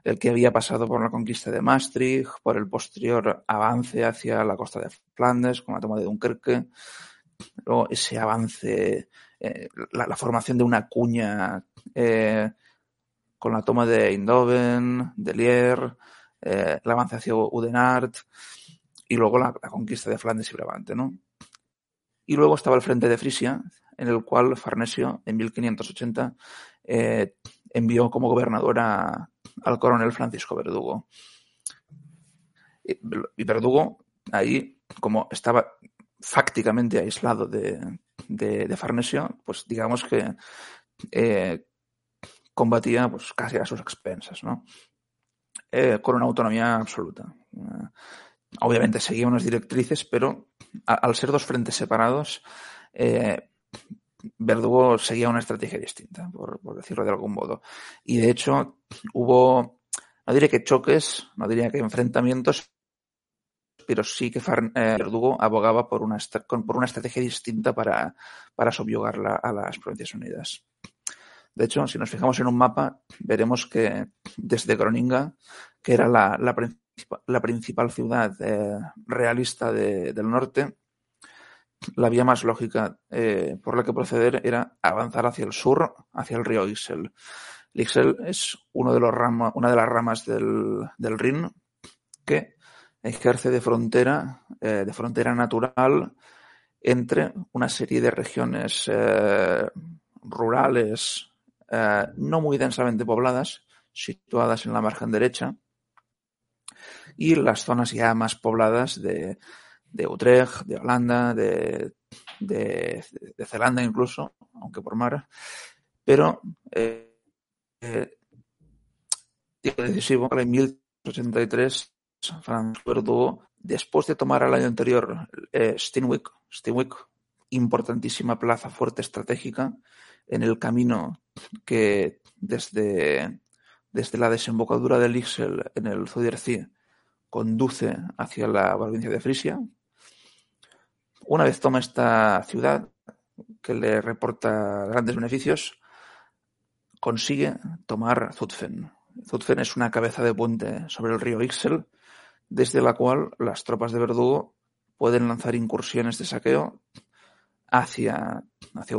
[SPEAKER 2] el que había pasado por la conquista de Maastricht, por el posterior avance hacia la costa de Flandes con la toma de Dunkerque, luego ese avance, eh, la, formación de una cuña eh, con la toma de Eindhoven, de Lier, eh, el avance hacia Udenart y luego la, conquista de Flandes y Brabante, ¿no? Y luego estaba el frente de Frisia, en el cual Farnesio, en 1580, eh, envió como gobernador al coronel Francisco Verdugo. Y, Verdugo, ahí, como estaba fácticamente aislado de, Farnesio, pues digamos que eh, combatía pues, casi a sus expensas, ¿no? Eh, con una autonomía absoluta. obviamente seguía unas directrices, pero al ser dos frentes separados, Verdugo seguía una estrategia distinta, por, decirlo de algún modo. Y de hecho, hubo, no diré que choques, no diría que enfrentamientos, pero sí que eh, Verdugo abogaba por una, por una estrategia distinta para, para subyugar a las Provincias Unidas. De hecho, si nos fijamos en un mapa, veremos que desde Groninga, que era la, la, principal ciudad eh, realista del norte, la vía más lógica eh, por la que proceder era avanzar hacia el sur, hacia el río Ixel. El Ixel es uno de los una de las ramas del, del Rin que ejerce de frontera, eh, de frontera natural entre una serie de regiones eh, rurales no muy densamente pobladas, situadas en la margen derecha, y las zonas ya más pobladas de, de Utrecht, de Holanda, de, de, Zelanda incluso, aunque por mar. Pero eh, eh, decisivo en 1083 Franz Verdugo, después de tomar al año anterior eh, Steenwijk, importantísima plaza fuerte estratégica en el camino que desde, desde la desembocadura del Ixel en el Zuiderzee conduce hacia la provincia de Frisia. Una vez toma esta ciudad, que le reporta grandes beneficios, consigue tomar Zutphen. Zutphen es una cabeza de puente sobre el río Ixel, desde la cual las tropas de Verdugo pueden lanzar incursiones de saqueo hacia, hacia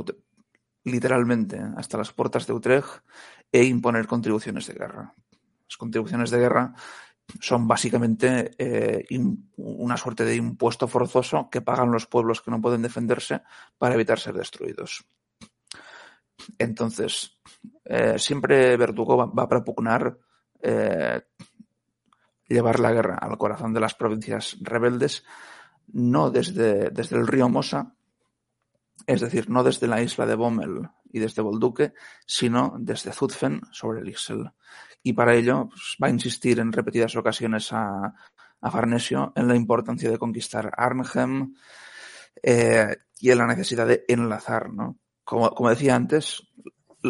[SPEAKER 2] literalmente hasta las puertas de Utrecht e imponer contribuciones de guerra. Las contribuciones de guerra son básicamente eh, una suerte de impuesto forzoso que pagan los pueblos que no pueden defenderse para evitar ser destruidos. Entonces, eh, siempre Verdugo va, a propugnar eh, llevar la guerra al corazón de las provincias rebeldes, no desde, desde el río Mosa, es decir, no desde la isla de Bommel y desde Bolduque, sino desde Zutphen sobre el Ixel. Y para ello pues, va a insistir en repetidas ocasiones a, Farnesio en la importancia de conquistar Arnhem eh, y en la necesidad de enlazar. ¿no? Como, como, decía antes,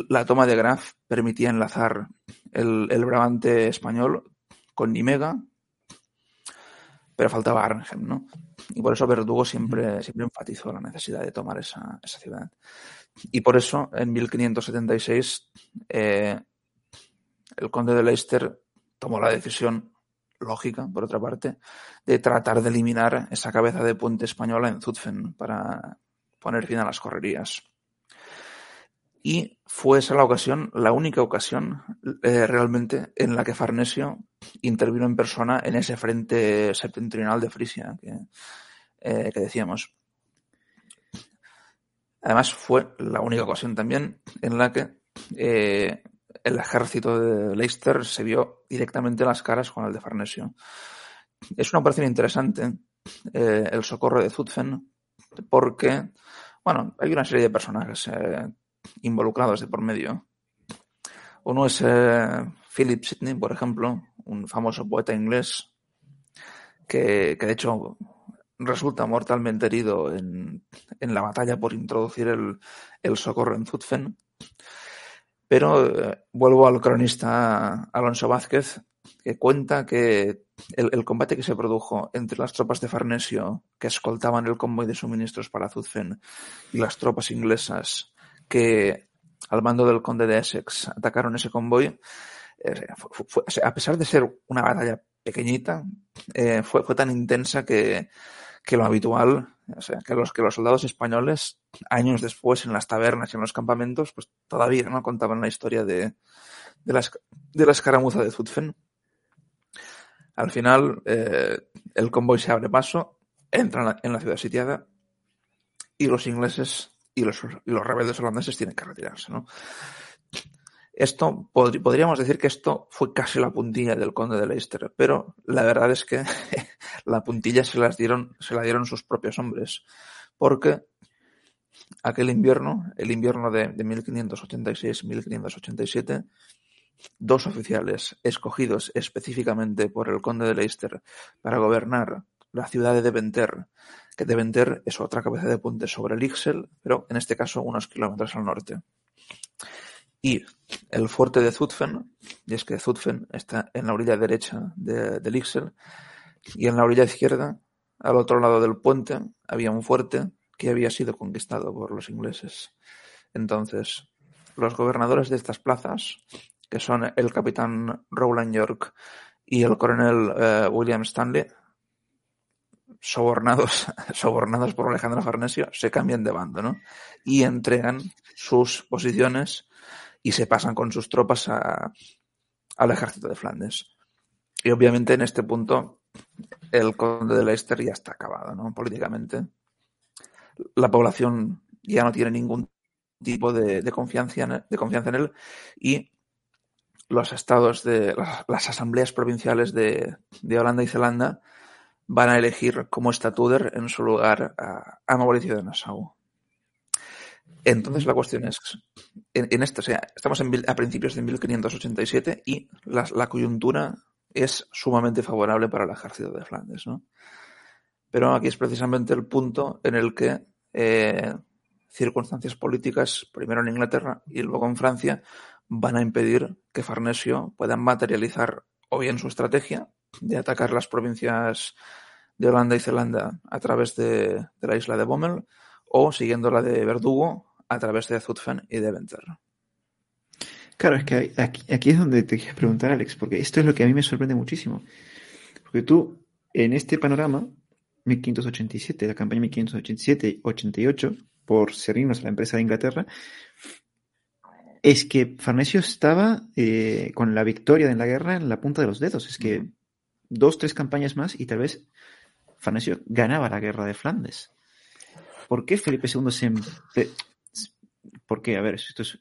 [SPEAKER 2] la toma de Graf permitía enlazar el, el Brabante español con Nimega, pero faltaba Arnhem, ¿no? Y por eso Verdugo siempre, siempre enfatizó la necesidad de tomar esa, esa ciudad. Y por eso, en 1576, eh, el conde de Leicester tomó la decisión lógica, por otra parte, de tratar de eliminar esa cabeza de puente española en Zutphen para poner fin a las correrías. Y fue esa la ocasión, la única ocasión eh, realmente en la que Farnesio intervino en persona en ese frente septentrional de Frisia que, eh, decíamos. Además, fue la única ocasión también en la que eh, el ejército de Leicester se vio directamente las caras con el de Farnesio. Es una operación interesante, el socorro de Zutphen, porque, bueno, hay una serie de personajes involucrados de por medio. Uno es eh, Philip Sidney, por ejemplo, un famoso poeta inglés que, que de hecho resulta mortalmente herido en, en la batalla por introducir el, el socorro en Zutphen. Pero eh, vuelvo al cronista Alonso Vázquez, que cuenta que el, el, combate que se produjo entre las tropas de Farnesio, que escoltaban el convoy de suministros para Zutphen, y las tropas inglesas que al mando del conde de Essex atacaron ese convoy, eh, a pesar de ser una batalla pequeñita, eh, fue, fue, tan intensa que, que lo habitual, o sea, que los, que los soldados españoles, años después en las tabernas y en los campamentos, pues todavía no contaban la historia de, de, la, de la escaramuza de Zutphen. Al final, eh, el convoy se abre paso, entra en la ciudad sitiada y los ingleses y los, los rebeldes holandeses tienen que retirarse, ¿no? Esto, podríamos decir que esto fue casi la puntilla del conde de Leicester, pero la verdad es que [LAUGHS] la puntilla se las dieron, se la dieron sus propios hombres, porque aquel invierno, el invierno de, de 1586-1587, dos oficiales escogidos específicamente por el conde de Leicester para gobernar la ciudad de Deventer, que Deventer es otra cabeza de puente sobre el Ixel, pero en este caso unos kilómetros al norte. Y el fuerte de Zutphen, y es que Zutphen está en la orilla derecha de, del Ixel, y en la orilla izquierda, al otro lado del puente, había un fuerte que había sido conquistado por los ingleses. Entonces, los gobernadores de estas plazas, que son el capitán Rowland York y el coronel eh, William Stanley, sobornados, [LAUGHS] sobornados por Alejandro Farnesio, se cambian de bando, ¿no? Y entregan sus posiciones y se pasan con sus tropas a, al ejército de Flandes. Y obviamente en este punto el conde de Leicester ya está acabado, ¿no? Políticamente. La población ya no tiene ningún tipo de, confianza, en, de confianza en él y los estados de las, asambleas provinciales de, de Holanda y Zelanda van a elegir como estatuder en su lugar a, Mauricio de Nassau. Entonces la cuestión es, en, esto, o sea, estamos a principios de 1587 y la, coyuntura es sumamente favorable para el ejército de Flandes, ¿no? Pero aquí es precisamente el punto en el que eh, circunstancias políticas, primero en Inglaterra y luego en Francia, van a impedir que Farnesio pueda materializar o bien su estrategia de atacar las provincias de Holanda y Zelanda a través de, la isla de Bommel o siguiendo la de Verdugo a través de Zutphen y de Venter.
[SPEAKER 1] Claro, es que aquí, es donde te quiero preguntar, Alex, porque esto es lo que a mí me sorprende muchísimo. Porque tú, en este panorama, 1587, la campaña 1587-88, por servirnos a la empresa de Inglaterra, es que Farnesio estaba eh, con la victoria en la guerra en la punta de los dedos. Es que dos, tres campañas más y tal vez Farnesio ganaba la guerra de Flandes. ¿Por qué Felipe II se... ¿Por qué? A ver, esto es,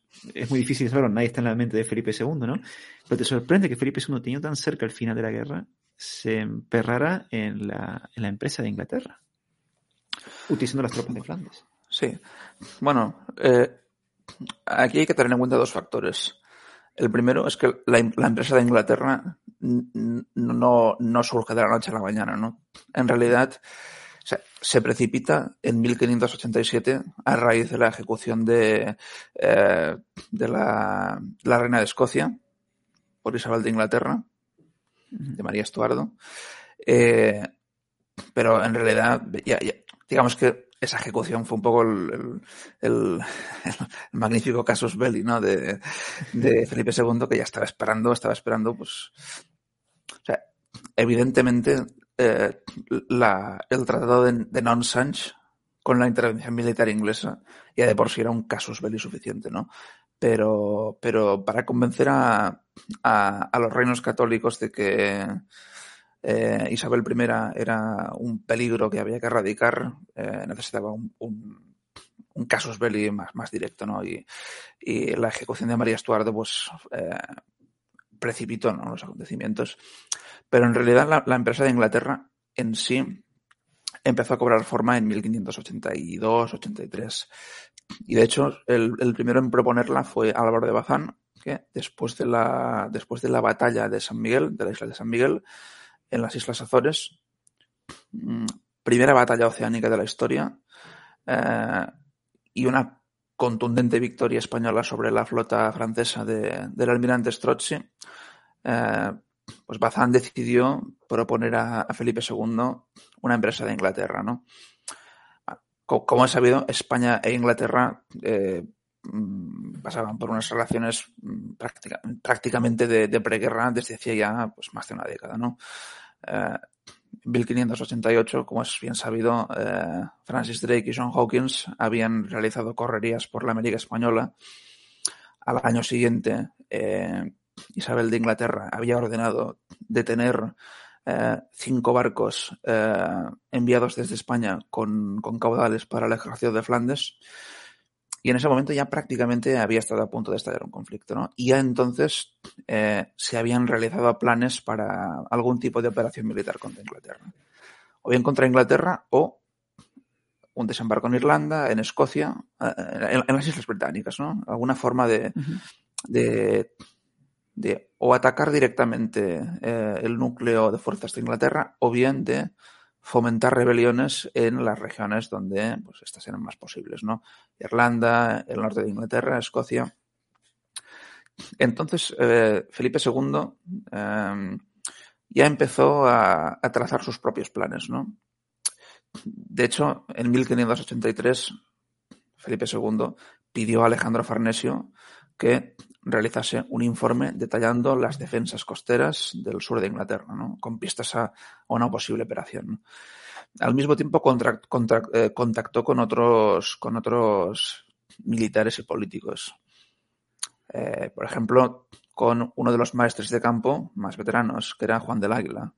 [SPEAKER 1] muy difícil saberlo, nadie está en la mente de Felipe II, ¿no? Pero te sorprende que Felipe II, teniendo tan cerca el final de la guerra, se emperrara en la, en la empresa de Inglaterra, utilizando las tropas de Flandes.
[SPEAKER 2] Sí. Bueno, eh, aquí hay que tener en cuenta dos factores. El primero es que la, empresa de Inglaterra no, no, surge de la noche a la mañana, ¿no? En realidad se precipita en 1587 a raíz de la ejecución de, eh, de la, reina de Escocia por Isabel de Inglaterra, de María Estuardo. Eh, pero en realidad, digamos que esa ejecución fue un poco el, el, [LAUGHS] magnífico casus belli, ¿no? De, Felipe II, que ya estaba esperando, estaba esperando, pues. O sea, evidentemente, eh, la, el tratado de, de Nonsense con la intervención militar inglesa ya de por sí era un casus belli suficiente, ¿no? Pero, pero para convencer a, a los reinos católicos de que eh, Isabel I era un peligro que había que erradicar, eh, necesitaba un, casus belli más, más directo, ¿no? Y, la ejecución de María Estuardo, pues, eh, precipitó los acontecimientos. Pero en realidad la, empresa de Inglaterra en sí empezó a cobrar forma en 1582-83. Y de hecho, el, el, primero en proponerla fue Álvaro de Bazán, que después de la, después de la batalla de San Miguel, de la isla de San Miguel, en las Islas Azores. Mm, primera batalla oceánica de la historia eh, y una contundente victoria española sobre la flota francesa del almirante Strozzi. Eh, pues Bazán decidió proponer a, Felipe II una empresa de Inglaterra, ¿no? Como he sabido, España e Inglaterra eh, pasaban por unas relaciones mm, prácticamente de, preguerra desde hacía ya pues, más de una década, ¿no? Eh, 1588, como es bien sabido, eh, Francis Drake y John Hawkins habían realizado correrías por la América Española. Al año siguiente, eh, Isabel de Inglaterra había ordenado detener eh, cinco barcos enviados desde España con, con, caudales para el ejército de Flandes y en ese momento ya prácticamente había estado a punto de estallar un conflicto, ¿no? Y ya entonces eh, se habían realizado planes para algún tipo de operación militar contra Inglaterra. O bien contra Inglaterra o un desembarco en Irlanda, en Escocia, eh, en, las Islas Británicas, ¿no? Alguna forma de, de, de, o atacar directamente eh, el núcleo de fuerzas de Inglaterra o bien de fomentar rebeliones en las regiones donde pues, estas eran más posibles, ¿no? Irlanda, el norte de Inglaterra, Escocia. Entonces, eh, Felipe II em, ya empezó a, trazar sus propios planes, ¿no? De hecho, en 1583, Felipe II pidió a Alejandro Farnesio que realizase un informe detallando las defensas costeras del sur de Inglaterra, ¿no? con pistas a, una posible operación. Al mismo tiempo eh, contactó con otros, con otros militares y políticos. Eh, por ejemplo, con uno de los maestres de campo más veteranos, que era Juan del Águila.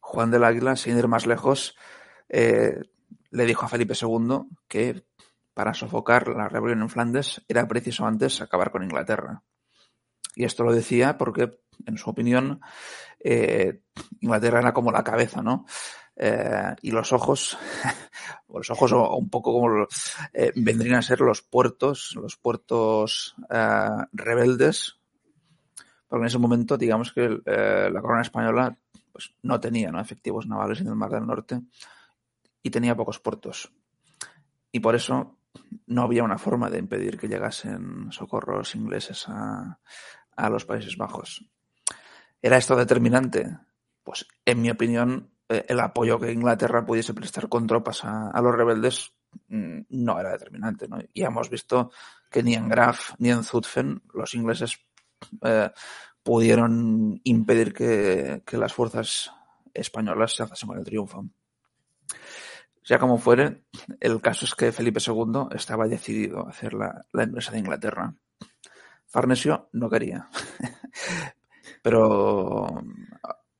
[SPEAKER 2] Juan del Águila, sin ir más lejos, eh, le dijo a Felipe II que para sofocar la rebelión en Flandes era preciso antes acabar con Inglaterra. Y esto lo decía porque, en su opinión, eh, Inglaterra era como la cabeza, ¿no? Eh, y los ojos, [LAUGHS] los ojos o un poco como eh, vendrían a ser los puertos, los puertos rebeldes, porque en ese momento, digamos que la corona española pues, no tenía ¿no? efectivos navales en el Mar del Norte y tenía pocos puertos. Y por eso no había una forma de impedir que llegasen socorros ingleses a, a los Países Bajos. ¿Era esto determinante? Pues, en mi opinión, eh, el apoyo que Inglaterra pudiese prestar con tropas a, los rebeldes mm, no era determinante. ¿no? Y hemos visto que ni en Graf ni en Zutphen los ingleses eh, pudieron impedir que, las fuerzas españolas se alzasen con el triunfo. Sea como fuere, el caso es que Felipe II estaba decidido a hacer la, la inglesa de Inglaterra. Farnesio no quería. [LAUGHS] Pero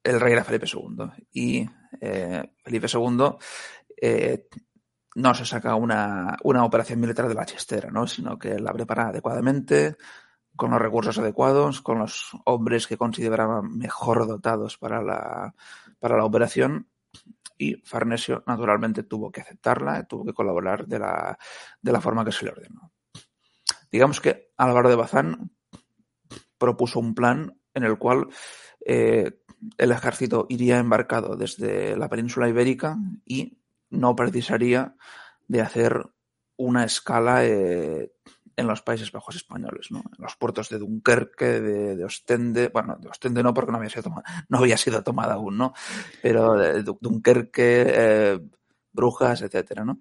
[SPEAKER 2] el rey era Felipe II. Y eh, Felipe II eh, no se saca una, una, operación militar de la chistera, ¿no? sino que la prepara adecuadamente, con los recursos adecuados, con los hombres que consideraban mejor dotados para la, para la operación. Y Farnesio, naturalmente, tuvo que aceptarla, tuvo que colaborar de la, de la forma que se le ordenó. Digamos que Álvaro de Bazán propuso un plan en el cual eh, el ejército iría embarcado desde la península ibérica y no precisaría de hacer una escala eh, en los Países Bajos españoles, ¿no? En los puertos de Dunkerque, de, Ostende, bueno, de Ostende no porque no había sido tomada, no había sido tomada aún, ¿no? Pero Dunkerque, eh, Brujas, etcétera, ¿no?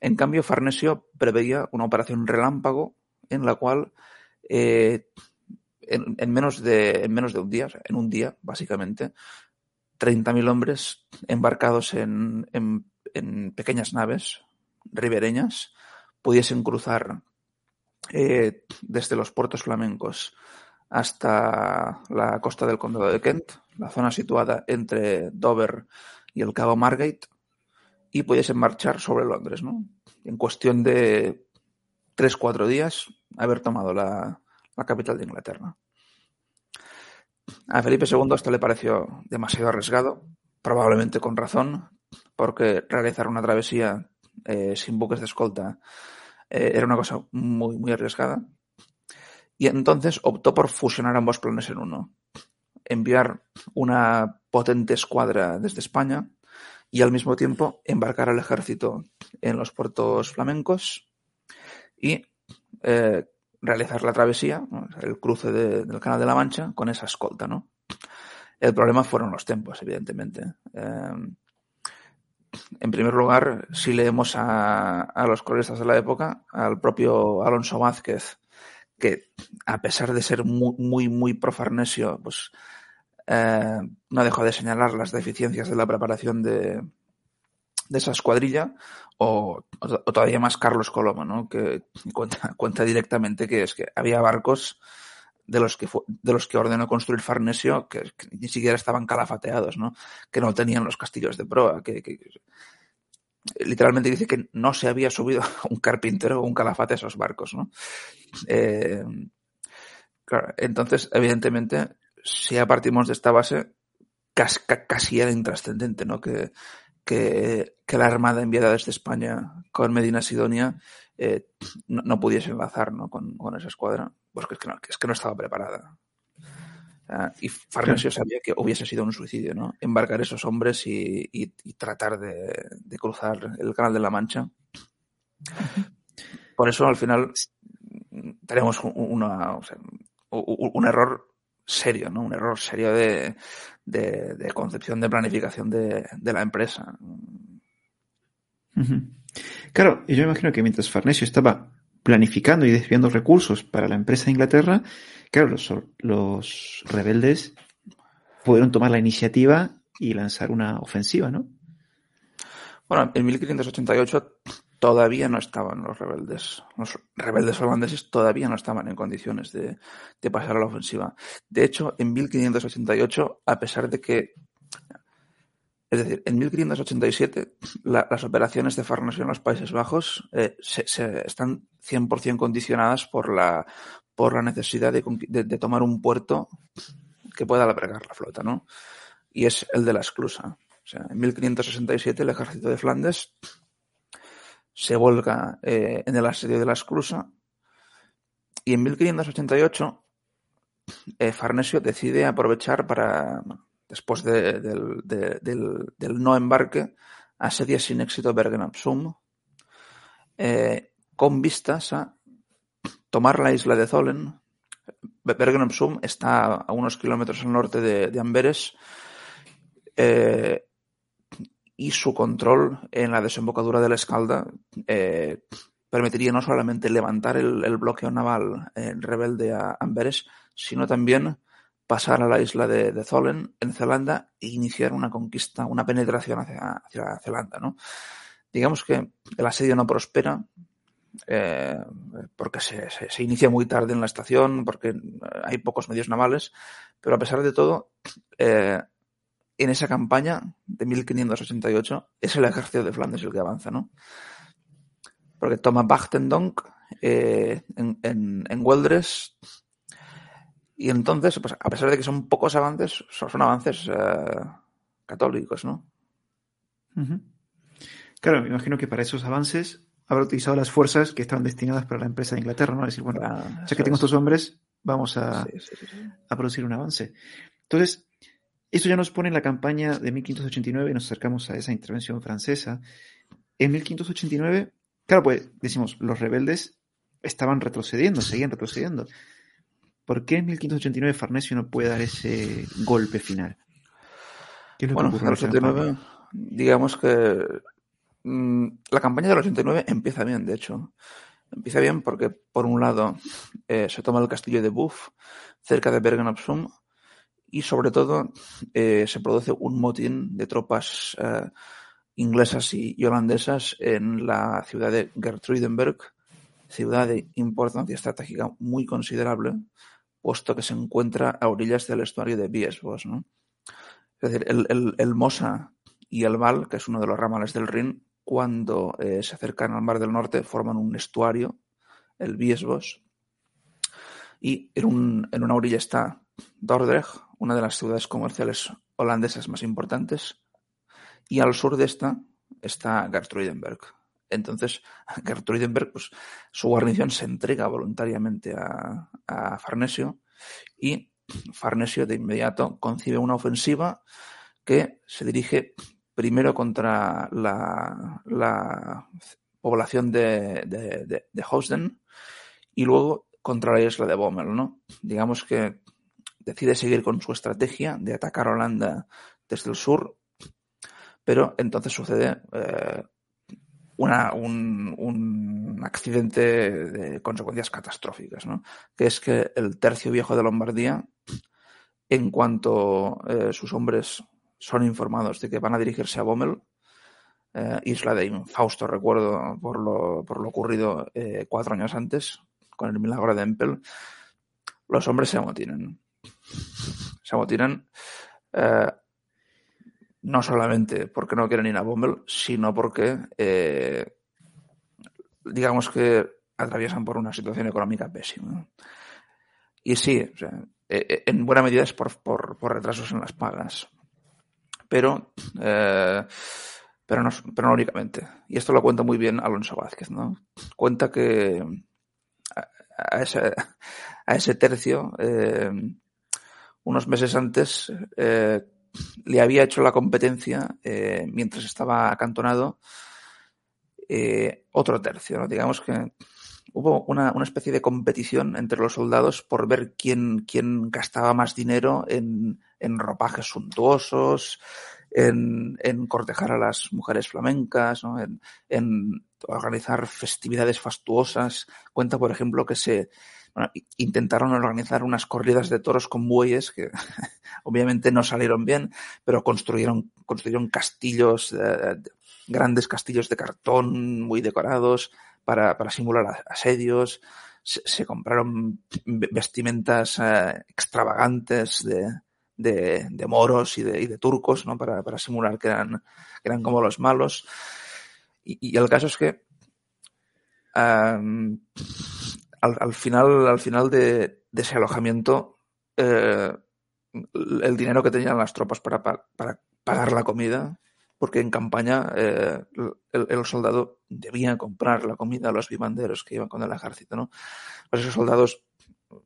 [SPEAKER 2] En cambio, Farnesio preveía una operación relámpago en la cual eh, en, menos de, en menos de un día, en un día, básicamente, 30.000 hombres embarcados en, en, pequeñas naves ribereñas pudiesen cruzar eh, desde los puertos flamencos hasta la costa del condado de Kent, la zona situada entre Dover y el cabo Margate, y pudiesen marchar sobre Londres, ¿no? En cuestión de tres, cuatro días, haber tomado la, la capital de Inglaterra. A Felipe II esto le pareció demasiado arriesgado, probablemente con razón, porque realizar una travesía eh, sin buques de escolta eh, era una cosa muy, muy arriesgada. Y entonces optó por fusionar ambos planes en uno. Enviar una potente escuadra desde España y al mismo tiempo embarcar al ejército en los puertos flamencos y eh, realizar la travesía, el cruce del Canal de la Mancha con esa escolta, ¿no? El problema fueron los tiempos, evidentemente. Em, en primer lugar, si leemos a, los cronistas de la época, al propio Alonso Vázquez, que a pesar de ser muy, muy, muy pues eh, no dejó de señalar las deficiencias de la preparación de, de esa escuadrilla, o, todavía más Carlos Coloma, ¿no? que cuenta, cuenta directamente que es que había barcos de los que de los que ordenó construir Farnesio que, ni siquiera estaban calafateados, ¿no? Que no tenían los castillos de proa, que, literalmente dice que no se había subido [LAUGHS] un carpintero o un calafate a esos barcos, ¿no? Eh, claro, entonces, evidentemente, si ya partimos de esta base, casi, casi era intrascendente, ¿no? Que, que, la Armada enviada desde España con Medina Sidonia eh, no, pudiese enlazar ¿no? con, esa escuadra, pues es que no, es que no estaba preparada. y Farnesio sabía que hubiese sido un suicidio, ¿no? Embarcar esos hombres y, tratar de, cruzar el Canal de la Mancha. Por eso, al final, tenemos una, un error serio, ¿no? Un error serio de, de, concepción de planificación de, la empresa.
[SPEAKER 1] Claro, yo imagino que mientras Farnesio estaba planificando y desviando recursos para la empresa de Inglaterra, claro, los, los rebeldes pudieron tomar la iniciativa y lanzar una ofensiva, ¿no?
[SPEAKER 2] Bueno, en 1588 todavía no estaban los rebeldes. Los rebeldes holandeses todavía no estaban en condiciones de, pasar a la ofensiva. De hecho, en 1588, a pesar de que es decir, en 1587 las operaciones de Farnesio en los Países Bajos eh, se, están 100% condicionadas por la, por la necesidad de, de, tomar un puerto que pueda albergar la flota, ¿no? Y es el de la esclusa. O sea, en 1567 el ejército de Flandes se volca eh, en el asedio de la esclusa y en 1588 eh, Farnesio decide aprovechar para, después del, no embarque, asedia sin éxito Bergen Sum eh, con vistas a tomar la isla de Zolen, Bergen op Zoom está a unos kilómetros al norte de, Amberes eh, y su control en la desembocadura de la Escalda eh, permitiría no solamente levantar el, bloqueo naval rebelde a Amberes, sino también pasar a la isla de, de Zolen, en Zelanda, e iniciar una conquista, una penetración hacia, hacia Zelanda. ¿no? Digamos que el asedio no prospera, eh, porque se, se, inicia muy tarde en la estación, porque hay pocos medios navales, pero a pesar de todo, eh, en esa campaña de 1588 es el ejército de Flandes el que avanza, ¿no? Porque toma Bachtendonk eh, en, en, en Weldres y entonces, pues, a pesar de que son pocos avances, son, avances eh, católicos, ¿no?
[SPEAKER 1] Claro, me imagino que para esos avances habrá utilizado las fuerzas que estaban destinadas para la empresa de Inglaterra, ¿no? Es decir, bueno, ya que tengo estos hombres, vamos a, a, producir un avance. Entonces, eso ya nos pone en la campaña de 1589 y nos acercamos a esa intervención francesa. En 1589, claro, pues decimos, los rebeldes estaban retrocediendo, seguían retrocediendo. ¿Por qué en 1589 Farnesio no puede dar ese golpe final?
[SPEAKER 2] ¿Qué bueno, en el 89, digamos que mm, la campaña del 89 empieza bien, de hecho. Empieza bien porque, por un lado, eh, se toma el castillo de Buff, cerca de Bergen op Zoom, y sobre todo eh, se produce un motín de tropas eh, inglesas y, holandesas en la ciudad de Gertruidenberg, ciudad de importancia estratégica muy considerable, puesto que se encuentra a orillas del estuario de Biesbos. Es decir, el, Mosa y el Val, que es uno de los ramales del Rin, cuando eh, se acercan al Mar del Norte, forman un estuario, el Biesbos, y en, en una orilla está Dordrecht, una de las ciudades comerciales holandesas más importantes, y al sur de esta está Gertruidenberg. Entonces, [LAUGHS] Gertruidenberg, pues, su guarnición se entrega voluntariamente a, Farnesio y Farnesio de inmediato concibe una ofensiva que se dirige primero contra la, población de, de, de, y luego contra la isla de Bommel, ¿no? Digamos que decide seguir con su estrategia de atacar a Holanda desde el sur, pero entonces sucede eh, una, un, un, accidente de consecuencias catastróficas, ¿no? que es que el tercio viejo de Lombardía, en cuanto eh, sus hombres son informados de que van a dirigirse a Bommel, eh, isla de infausto recuerdo por lo, por lo ocurrido eh, cuatro años antes, con el milagro de Empel, los hombres se amotinan. Se amotinan no solamente porque no quieren ir a Bommel, sino porque, eh, digamos que atraviesan por una situación económica pésima. Y sí, eh, eh, en buena medida es por, por, por, retrasos en las pagas. Pero, eh, pero, no, pero no únicamente. Y esto lo cuenta muy bien Alonso Vázquez, ¿no? Cuenta que a, a ese, a ese tercio, eh, unos meses antes, eh, le había hecho la competencia eh, mientras estaba acantonado eh, otro tercio. ¿no? Digamos que hubo una, una, especie de competición entre los soldados por ver quién, quién gastaba más dinero en, en ropajes suntuosos, en, en, cortejar a las mujeres flamencas, ¿no? en, en organizar festividades fastuosas. Cuenta, por ejemplo, que se bueno, intentaron organizar unas corridas de toros con bueyes que [LAUGHS] obviamente no salieron bien, pero construyeron, construyeron castillos, eh, grandes castillos de cartón muy decorados para, para simular asedios. Se, compraron vestimentas eh, extravagantes de, de, de, moros y de, y de turcos, ¿no? Para, para simular que eran, que eran como los malos. Y, y el caso es que um, al, al, final, al final de, ese alojamiento, eh, el dinero que tenían las tropas para, para, pagar la comida, porque en campaña eh, el, soldado debía comprar la comida a los vivanderos que iban con el ejército, ¿no? Pues esos soldados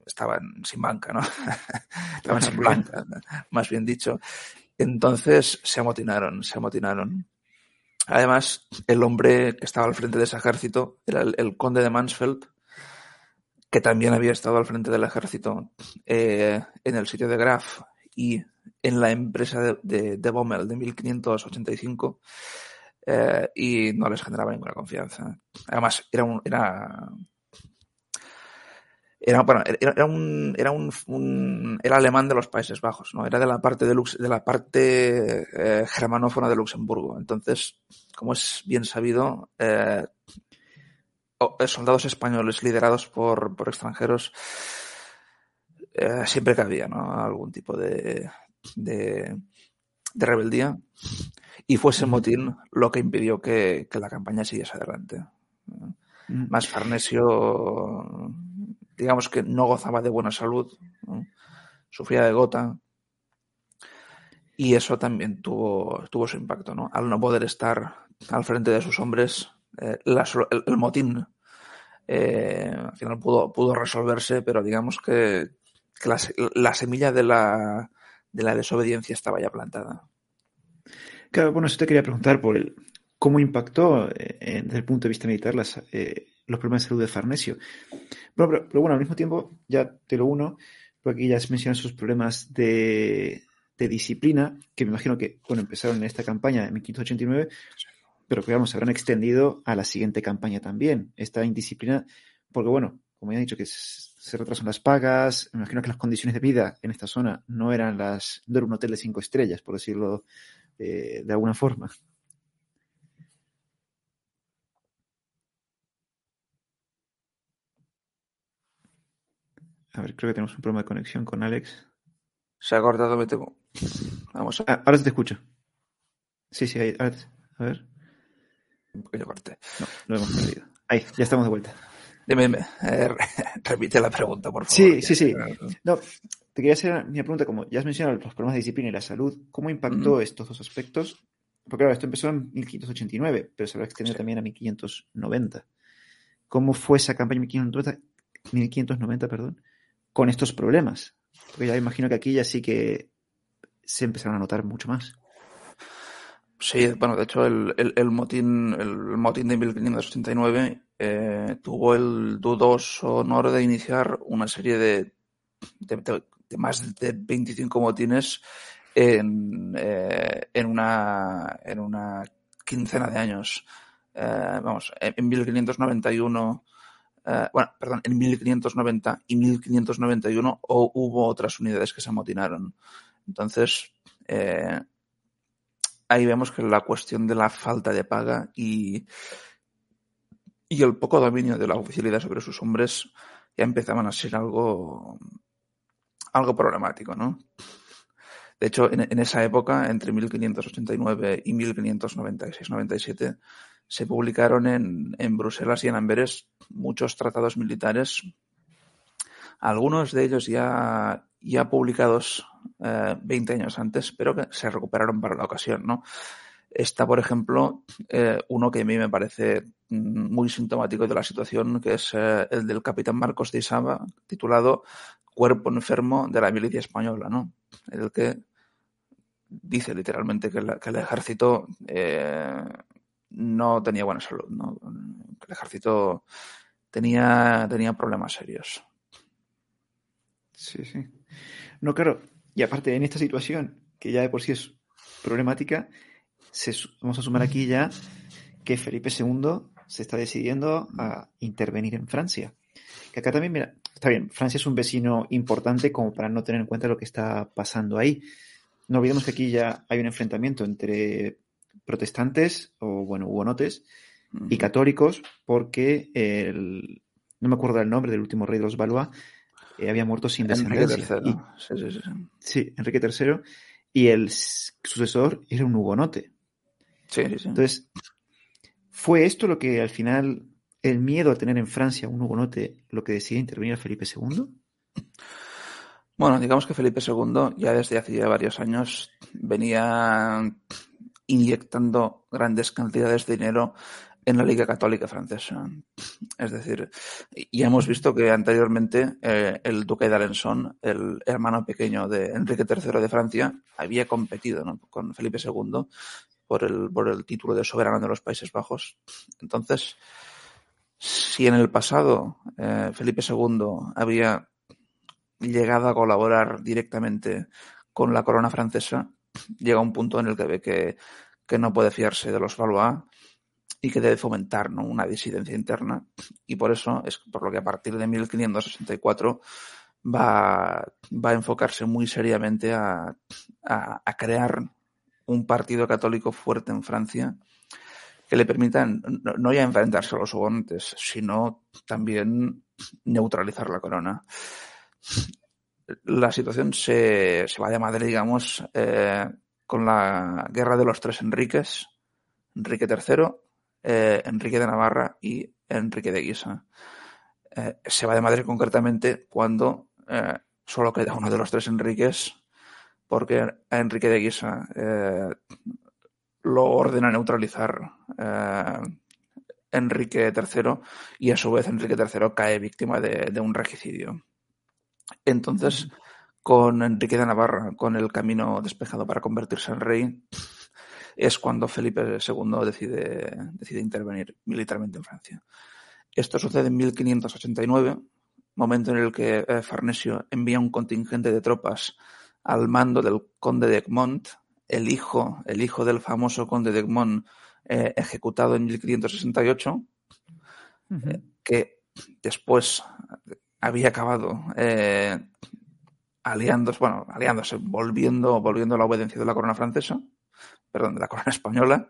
[SPEAKER 2] estaban sin banca, ¿no? [LAUGHS] estaban sin blanca, más bien dicho. Entonces se amotinaron, se amotinaron. Además, el hombre que estaba al frente de ese ejército era el conde de Mansfeld, que también había estado al frente del ejército eh, en el sitio de Graf y en la empresa de, Bommel de 1585 eh, y no les generaba ninguna confianza. Además, era un, era, era, bueno, era, un, era un, era alemán de los Países Bajos, ¿no? Era de la parte de, Lux, de la parte eh, germanófona de Luxemburgo. Entonces, como es bien sabido, soldados españoles liderados por, por extranjeros eh, siempre cabía, ¿no? Algún tipo de, de, de rebeldía y fue ese motín lo que impidió que, que la campaña siguiese adelante. Más Farnesio digamos que no gozaba de buena salud, ¿no? sufría de gota. Y eso también tuvo, tuvo su impacto, ¿no? Al no poder estar al frente de sus hombres, eh, la, el, el, motín eh, al final pudo, pudo resolverse, pero digamos que, que la, la, semilla de la, de la desobediencia estaba ya plantada.
[SPEAKER 1] Claro, bueno, eso te quería preguntar por el, cómo impactó eh, desde el punto de vista militar las, eh, los problemas de salud de Farnesio. Pero, pero, pero, bueno, al mismo tiempo, ya te lo uno, porque aquí ya se mencionan sus problemas de, de, disciplina, que me imagino que, bueno, empezaron en esta campaña en 1589, pero que, vamos, se habrán extendido a la siguiente campaña también. Esta indisciplina, porque, bueno, como ya he dicho, que se retrasan las pagas, me imagino que las condiciones de vida en esta zona no eran las, era un hotel de cinco estrellas, por decirlo eh, de alguna forma. A ver, creo que tenemos un problema de conexión con Alex.
[SPEAKER 2] Se ha cortado, me temo. Vamos
[SPEAKER 1] a... ah, ahora te escucho. Sí, sí, ahí, ahora te... a ver.
[SPEAKER 2] Un pequeño corte.
[SPEAKER 1] No, lo hemos perdido. Ahí, ya estamos de vuelta.
[SPEAKER 2] Dime, dime. Eh, [LAUGHS] repite la pregunta, por favor.
[SPEAKER 1] Sí, sí, sí. No, te quería hacer mi pregunta, como ya has mencionado los problemas de disciplina y la salud, ¿cómo impactó estos dos aspectos? Porque claro, esto empezó en 1589, pero se va a extender sí. también a 1590. ¿Cómo fue esa campaña en 1590, 1590 perdón, con estos problemas? Porque ya imagino que aquí ya sí que se empezaron a notar mucho más.
[SPEAKER 2] Sí, bueno, de hecho el, el, motín el motín de 1589 eh, tuvo el dudoso honor de iniciar una serie de, de, más de 25 motines en, eh, en, una, en una quincena de años. Eh, vamos, en 1591, eh, bueno, perdón, en 1590 y 1591 o, hubo otras unidades que se amotinaron. Entonces, ahí vemos que la cuestión de la falta de paga y, el poco dominio de la oficialidad sobre sus hombres ya empezaban a ser algo, algo problemático, ¿no? De hecho, en, esa época, entre 1589 y 1596-97, se publicaron en, Bruselas y en Amberes muchos tratados militares, algunos de ellos ya, ya publicados eh, 20 años antes, pero que se recuperaron para la ocasión, ¿no? Está, por ejemplo, eh, uno que a mí me parece muy sintomático de la situación, que es eh, el del capitán Marcos de Isaba, titulado Cuerpo enfermo de la milicia española, ¿no? El que dice literalmente que, la, que el ejército eh, no tenía buena salud, ¿no? Que el ejército tenía, tenía problemas serios.
[SPEAKER 1] Sí, sí. No, claro, y aparte, en esta situación, que ya de por sí es problemática, se, vamos a sumar aquí ya que Felipe II se está decidiendo a intervenir en Francia. Que acá también, mira, está bien, Francia es un vecino importante como para no tener en cuenta lo que está pasando ahí. No olvidemos que aquí ya hay un enfrentamiento entre protestantes o, bueno, hugonotes y católicos porque el, no me acuerdo del nombre del último rey de los Valois, eh, había muerto sin descendencia.
[SPEAKER 2] Y, sí, sí, sí.
[SPEAKER 1] sí, Enrique III. Y el sucesor era un hugonote.
[SPEAKER 2] Sí, sí, sí.
[SPEAKER 1] Entonces, ¿fue esto lo que al final, el miedo a tener en Francia un hugonote, lo que decide intervenir a Felipe II?
[SPEAKER 2] Bueno, digamos que Felipe II ya desde hace ya varios años venía inyectando grandes cantidades de dinero en la Liga Católica Francesa. Es decir, ya hemos visto que anteriormente eh, el duque de Alençon, el hermano pequeño de Enrique III de Francia, había competido con Felipe II por el, por el título de soberano de los Países Bajos. Entonces, si en el pasado eh, Felipe II había llegado a colaborar directamente con la corona francesa, llega un punto en el que ve que, que no puede fiarse de los Valois y que debe fomentar ¿no? una disidencia interna. Y por eso es por lo que a partir de 1564 va, va a enfocarse muy seriamente a, a, a crear un partido católico fuerte en Francia que le permitan no ya enfrentarse a los hugonotes, sino también neutralizar la corona. La situación se, se va de madre, digamos, eh, con la guerra de los tres Enriques, Enrique III, eh, Enrique de Navarra y Enrique de Guisa. Eh, se va de madre concretamente cuando eh, solo queda uno de los tres Enriques, porque a Enrique de Guisa lo ordena neutralizar Enrique III y a su vez Enrique III cae víctima de, de un regicidio. Entonces, con Enrique de Navarra, con el camino despejado para convertirse en rey, es cuando Felipe II decide, decide intervenir militarmente en Francia. Esto sucede en 1589, momento en el que eh, Farnesio envía un contingente de tropas al mando del conde de Egmont, el hijo, el hijo del famoso conde de Egmont, eh, ejecutado en 1568, uh -huh. eh, que después había acabado eh, aliándose, bueno, aliándose, volviendo, volviendo a la obediencia de la corona francesa, perdón, de la corona española,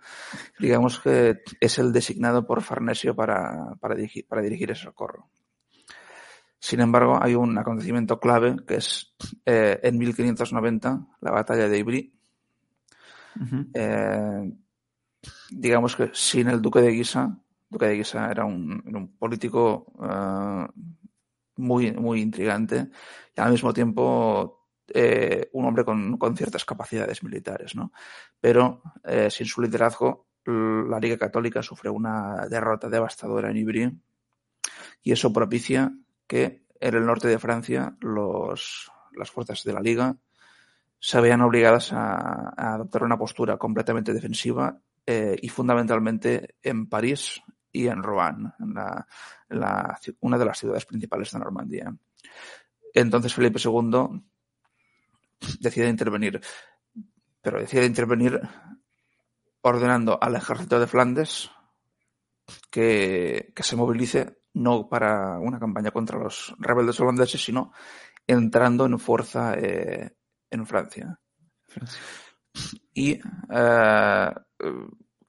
[SPEAKER 2] digamos que es el designado por Farnesio para, para, dirigir, para dirigir ese socorro. Sin embargo, hay un acontecimiento clave que es eh, en 1590, la batalla de Uh -huh. eh, digamos que sin el duque de Guisa, duque de Guisa era un, político uh, muy, muy intrigante y al mismo tiempo eh, un hombre con, ciertas capacidades militares, ¿no? Pero eh, sin su liderazgo, la Liga Católica sufre una derrota devastadora en Ivry y eso propicia que en el norte de Francia las fuerzas de la Liga se veían obligadas a, adoptar una postura completamente defensiva eh, y fundamentalmente en París y en Rouen, en una de las ciudades principales de Normandía. Entonces Felipe II decide intervenir, pero decide intervenir ordenando al ejército de Flandes que, que se movilice no para una campaña contra los rebeldes holandeses, sino entrando en fuerza eh, en Francia. Y, uh,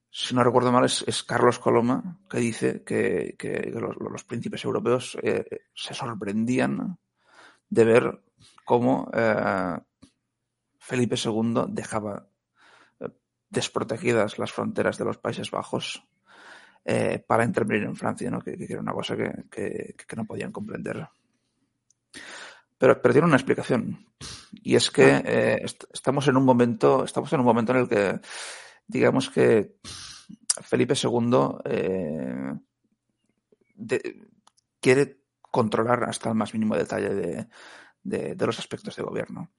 [SPEAKER 2] si no recuerdo mal, es, es, Carlos Coloma que dice que, que los, los, príncipes europeos eh, se sorprendían de ver cómo Felipe II dejaba eh, desprotegidas las fronteras de los Países Bajos eh, para intervenir en Francia, ¿no? que, que, era una cosa que, que no podían comprender. Pero, pero, tiene una explicación. Y es que ah. eh, est estamos en un momento, estamos en un momento en el que, digamos que Felipe II eh, de, quiere controlar hasta el más mínimo detalle de, de, de los aspectos de gobierno.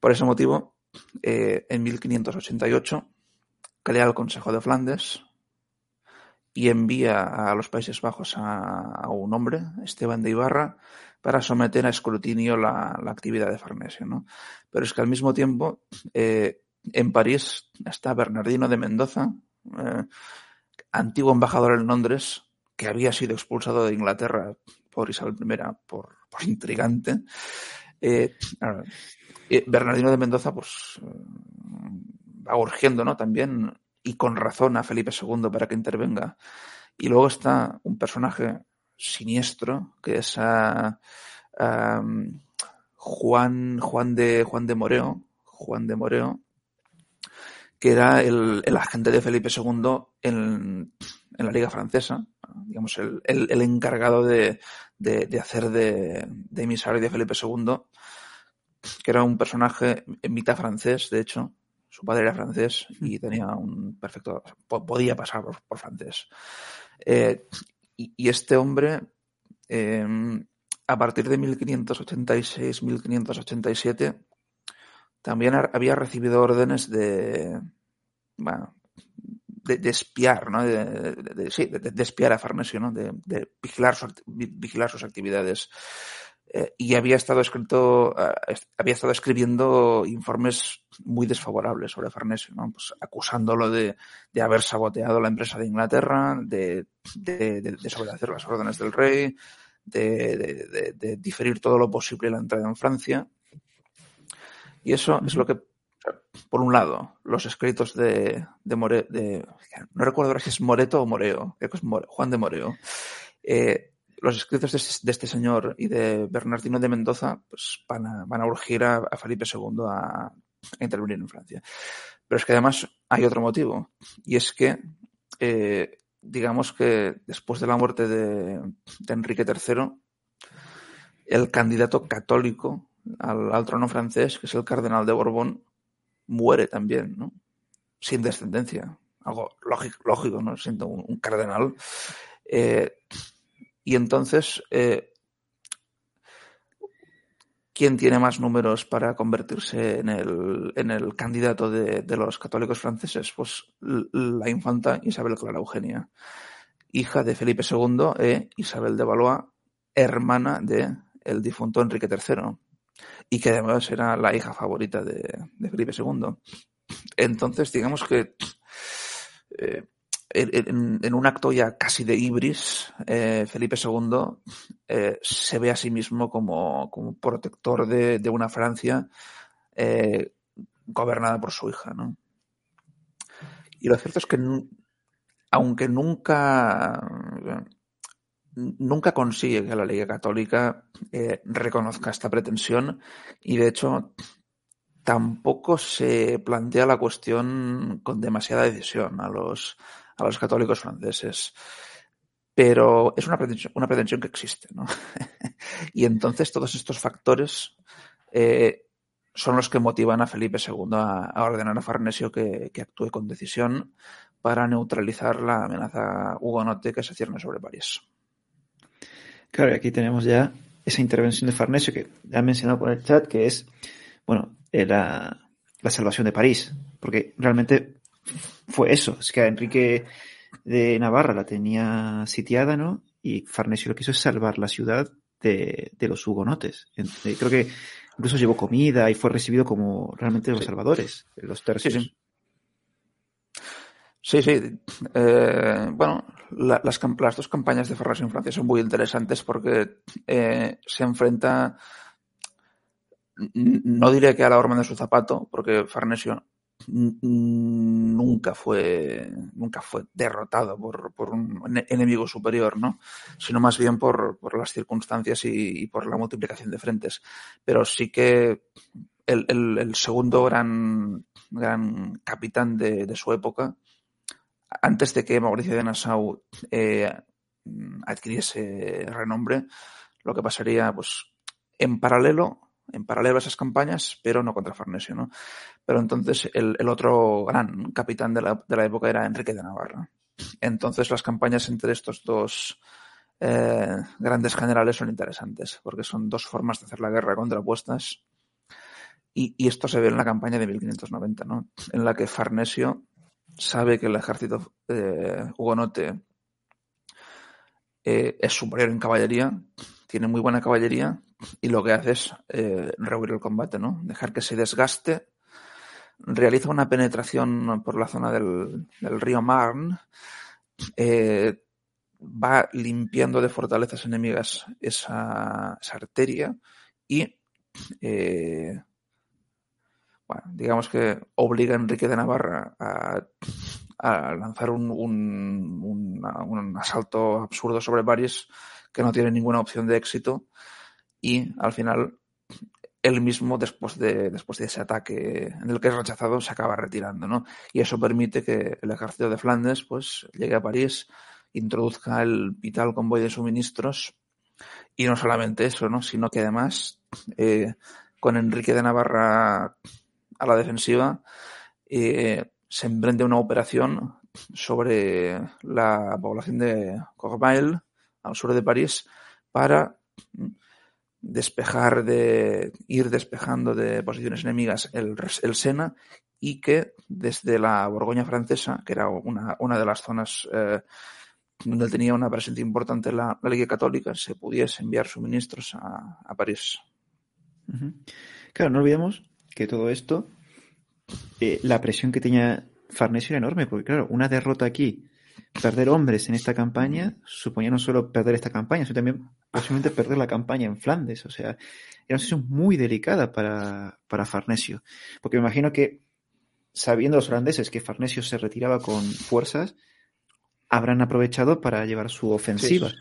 [SPEAKER 2] Por ese motivo, eh, en 1588 crea el Consejo de Flandes y envía a los Países Bajos a, un hombre, Esteban de Ibarra, para someter a escrutinio la, actividad de Farnesio. ¿no? Pero es que al mismo tiempo, eh, en París está Bernardino de Mendoza, eh, antiguo embajador en Londres, que había sido expulsado de Inglaterra por Isabel I por intrigante. Eh, Bernardino de Mendoza, pues, va urgiendo, ¿no? También, y con razón, a Felipe II para que intervenga. Y luego está un personaje siniestro, que es a, a Juan, Juan de, Juan de Moreo, Juan de Moreo, que era el, el agente de Felipe II en, en, la Liga Francesa, digamos, el, el, el encargado de, de, de, hacer de, de emisario de Felipe II, que era un personaje en mitad francés, de hecho, su padre era francés y tenía un perfecto, podía pasar por, por francés. Eh, y, y este hombre, eh, a partir de 1586-1587, también había recibido órdenes de, bueno, de, espiar, ¿no? De, sí, de, espiar a Farnesio, ¿no? De, vigilar, vigilar sus actividades. Eh, y había estado escrito, eh, había estado escribiendo informes muy desfavorables sobre Farnesio, ¿no? Pues acusándolo de, haber saboteado la empresa de Inglaterra, de, de, desobedecer las órdenes del rey, de, diferir todo lo posible la entrada en Francia. Y eso es lo que, por un lado, los escritos de, de, More, de no recuerdo ahora si es Moreto o Moreo, Juan de Moreo, eh, los escritos este, de este, señor y de Bernardino de Mendoza pues, van, a, van a urgir a, Felipe II a, intervenir en Francia. Pero es que además hay otro motivo, y es que, eh, digamos que después de la muerte de, Enrique III, el candidato católico al, al, trono francés, que es el cardenal de Borbón, muere también, ¿no? Sin descendencia. Algo lógico, lógico ¿no? Siendo un, cardenal. Eh, y entonces, eh, ¿quién tiene más números para convertirse en el, en el candidato de, los católicos franceses? Pues la infanta Isabel Clara Eugenia, hija de Felipe II e Isabel de Valois, hermana de el difunto Enrique III, y que además era la hija favorita de, Felipe II. Entonces, digamos que eh, en, un acto ya casi de ibris, eh, Felipe II eh, se ve a sí mismo como, protector de, una Francia gobernada por su hija. ¿no? Y lo cierto es que, aunque nunca, nunca consigue que la Liga Católica reconozca esta pretensión, y de hecho tampoco se plantea la cuestión con demasiada decisión a los, a los católicos franceses. Pero es una pretensión, una pretensión que existe, ¿no? [LAUGHS] y entonces todos estos factores eh, son los que motivan a Felipe II a, ordenar a Farnesio que, actúe con decisión para neutralizar la amenaza hugonote que se cierne sobre París.
[SPEAKER 1] Claro, y aquí tenemos ya esa intervención de Farnesio que ya mencionado por el chat, que es, bueno, la, la salvación de París, porque realmente fue eso. Es que Enrique de Navarra la tenía sitiada, ¿no? Y Farnesio lo que hizo es salvar la ciudad de, los hugonotes. Eh, creo que incluso llevó comida y fue recibido como realmente los salvadores, los tercios.
[SPEAKER 2] Sí, sí. Sí, eh, bueno, las, dos campañas de Farnesio en Francia son muy interesantes porque eh, se enfrenta, no diré que a la horma de su zapato, porque Farnesio nunca fue, nunca fue derrotado por, un enemigo superior, ¿no? Sino más bien por, las circunstancias y, por la multiplicación de frentes. Pero sí que el, segundo gran, gran capitán de, su época, antes de que Mauricio de Nassau eh, adquiriese renombre, lo que pasaría, pues, en paralelo en paralelo a esas campañas, pero no contra Farnesio, ¿no? Pero entonces el, otro gran capitán de la, de la, época era Enrique de Navarra. Entonces las campañas entre estos dos eh, grandes generales son interesantes, porque son dos formas de hacer la guerra contrapuestas. Y, y esto se ve en la campaña de 1590, ¿no? En la que Farnesio sabe que el ejército eh, hugonote eh, es superior en caballería, tiene muy buena caballería y lo que hace es eh, rehuir el combate, ¿no? Dejar que se desgaste. Realiza una penetración por la zona del, río Marne. Eh, va limpiando de fortalezas enemigas esa, arteria y eh, bueno, digamos que obliga a Enrique de Navarra a, lanzar un, un, un, asalto absurdo sobre París que no tiene ninguna opción de éxito y al final él mismo después de, después de ese ataque en el que es rechazado se acaba retirando, ¿no? Y eso permite que el ejército de Flandes pues llegue a París, introduzca el vital convoy de suministros y no solamente eso, ¿no? Sino que además eh, con Enrique de Navarra a la defensiva eh, se emprende una operación sobre la población de Corbeil al sur de París para despejar, de ir despejando de posiciones enemigas el, el Sena y que desde la Borgoña francesa, que era una, una de las zonas eh, donde tenía una presencia importante la, la Liga Católica, se pudiese enviar suministros a París.
[SPEAKER 1] Claro, no olvidemos que todo esto, eh, la presión que tenía Farnesio era enorme, porque claro, una derrota aquí, perder hombres en esta campaña, suponía no solo perder esta campaña, sino también posiblemente perder la campaña en Flandes. O sea, era una situación muy delicada para, para Farnesio. Porque me imagino que, sabiendo los holandeses que Farnesio se retiraba con fuerzas, habrán aprovechado para llevar su ofensiva.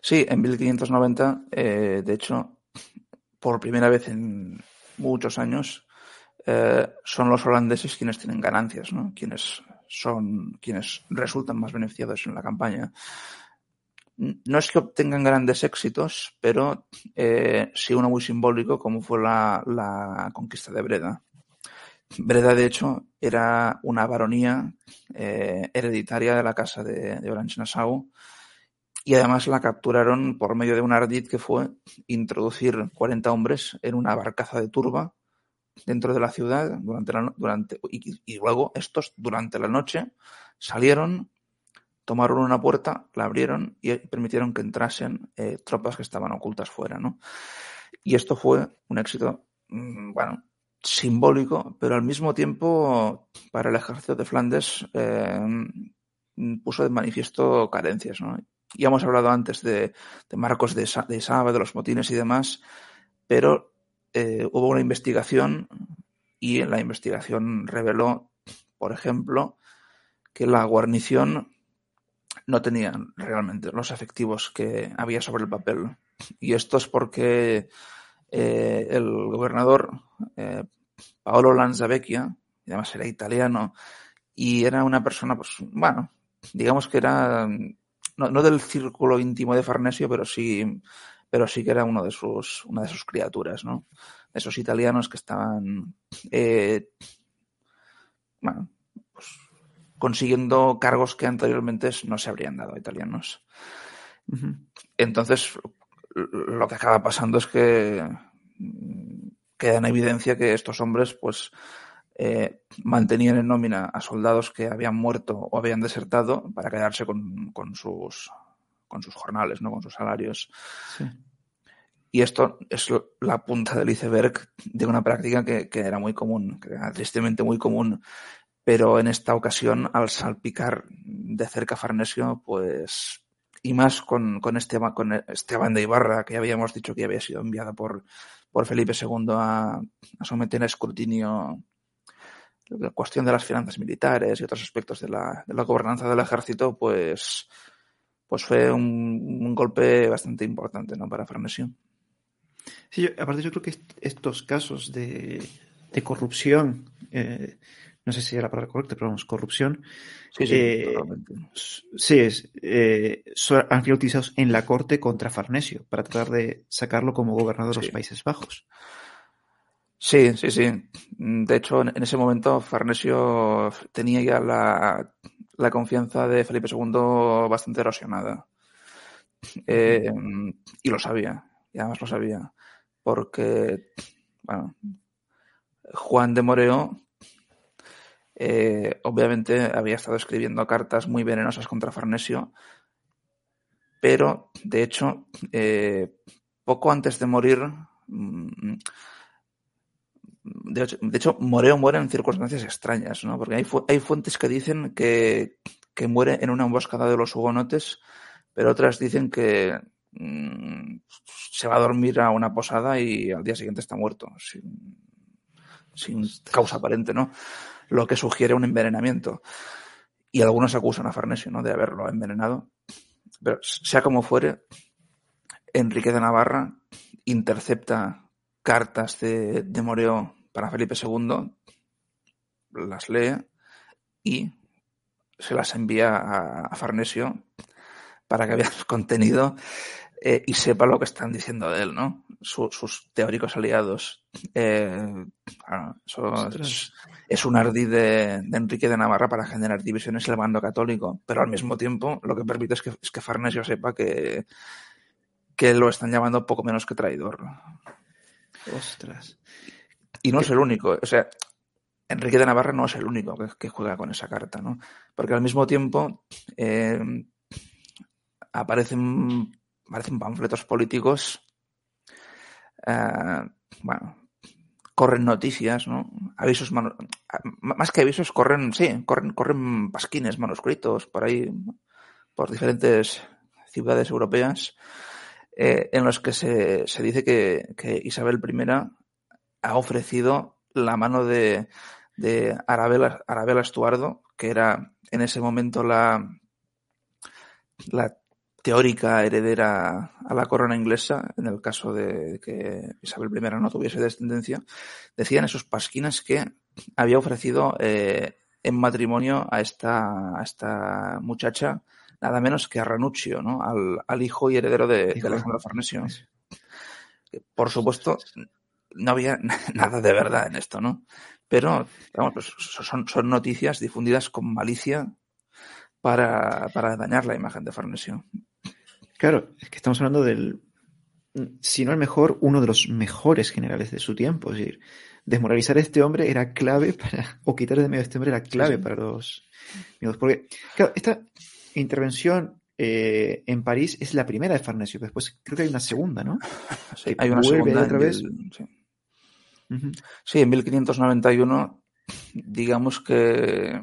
[SPEAKER 2] Sí, en 1590, eh, de hecho, por primera vez en muchos años, eh, son los holandeses quienes tienen ganancias, ¿no? Quienes son quienes resultan más beneficiados en la campaña. No es que obtengan grandes éxitos, pero eh, sí uno muy simbólico como fue la, conquista de Breda. Breda, de hecho, era una baronía eh, hereditaria de la casa de, de Orange-Nassau y además la capturaron por medio de un ardid que fue introducir 40 hombres en una barcaza de turba dentro de la ciudad durante la, durante y, luego estos durante la noche salieron tomaron una puerta la abrieron y permitieron que entrasen eh, tropas que estaban ocultas fuera no y esto fue un éxito mmm, bueno simbólico pero al mismo tiempo para el ejército de Flandes eh, puso de manifiesto carencias no ya hemos hablado antes de, de Marcos de, de Saba de los motines y demás pero eh, hubo una investigación y la investigación reveló, por ejemplo, que la guarnición no tenía realmente los efectivos que había sobre el papel. Y esto es porque eh, el gobernador eh, Paolo Lanzavecchia, además era italiano, y era una persona, pues, bueno, digamos que era, no, no del círculo íntimo de Farnesio, pero sí pero sí que era uno de sus, una de sus criaturas, ¿no? Esos italianos que estaban, eh, bueno, pues, consiguiendo cargos que anteriormente no se habrían dado a italianos. Entonces, lo que acaba pasando es que mm, queda en evidencia que estos hombres, pues, eh, mantenían en nómina a soldados que habían muerto o habían desertado para quedarse con, con sus con sus jornales, ¿no? con sus salarios. Sí. Y esto es la punta del iceberg de una práctica que, que, era muy común, que era tristemente muy común, pero en esta ocasión, al salpicar de cerca Farnesio, pues, y más con, con, este, con Esteban de Ibarra, que habíamos dicho que había sido enviada por, por Felipe II a, a someter a escrutinio la cuestión de las finanzas militares y otros aspectos de la, de la gobernanza del ejército, pues, pues fue un, un golpe bastante importante ¿no? para Farnesio.
[SPEAKER 1] Sí, yo, aparte yo creo que est estos casos de, de corrupción, eh, no sé si era la palabra correcta, pero vamos, corrupción,
[SPEAKER 2] sí, sí,
[SPEAKER 1] eh, sí es, eh, son, han sido utilizados en la corte contra Farnesio para tratar de sacarlo como gobernador de los Países Bajos.
[SPEAKER 2] Sí, sí, sí. De hecho, en ese momento Farnesio tenía ya la, la confianza de Felipe II bastante erosionada. Eh, y lo sabía, y además lo sabía, porque, bueno, Juan de Moreo eh, obviamente había estado escribiendo cartas muy venenosas contra Farnesio, pero de hecho, eh, poco antes de morir, mmm, de hecho, de hecho, Moreo muere en circunstancias extrañas, ¿no? Porque hay, fu hay fuentes que dicen que, que, muere en una emboscada de los hugonotes, pero otras dicen que mmm, se va a dormir a una posada y al día siguiente está muerto, sin, sin causa aparente, ¿no? Lo que sugiere un envenenamiento. Y algunos acusan a Farnesio, ¿no? De haberlo envenenado. Pero sea como fuere, Enrique de Navarra intercepta cartas de, de Moreo para Felipe II, las lee y se las envía a, a Farnesio para que vea el contenido eh, y sepa lo que están diciendo de él, ¿no? Su, sus teóricos aliados. Eh, bueno, eso es, es, un ardid de, de, Enrique de Navarra para generar divisiones en el bando católico, pero al mismo tiempo lo que permite es que, es que Farnesio sepa que, que lo están llamando poco menos que traidor.
[SPEAKER 1] Ostras.
[SPEAKER 2] Y no es el único. O sea, Enrique de Navarra no es el único que, juega con esa carta, ¿no? Porque al mismo tiempo eh, aparecen, aparecen panfletos políticos. Eh, bueno, corren noticias, ¿no? Avisos, más que avisos, corren, sí, corren, corren pasquines manuscritos por ahí, por diferentes ciudades europeas, eh, en los que se, se dice que, que, Isabel I ha ofrecido la mano de, de Arabella, Arabella Estuardo, que era en ese momento la, la teórica heredera a la corona inglesa, en el caso de que Isabel I no tuviese descendencia, decían esos pasquines que había ofrecido eh, en matrimonio a esta, a esta muchacha nada menos que a Ranuccio, ¿no? al, al hijo y heredero de, de Alejandro Farnesio. Por supuesto, no había [LAUGHS] nada de verdad en esto, ¿no? Pero, vamos, pues son, son noticias difundidas con malicia para, para dañar la imagen de Farnesio.
[SPEAKER 1] Claro, es que estamos hablando del, si no el mejor, uno de los mejores generales de su tiempo. Es decir, desmoralizar a este hombre era clave para, o quitar de medio a este hombre era clave para los Porque, claro, esta intervención eh, en París es la primera de Farnesio, después creo que hay una segunda, ¿no? [LAUGHS]
[SPEAKER 2] Sí, hay una segunda otra vez. El, sí. Sí, en 1591, digamos que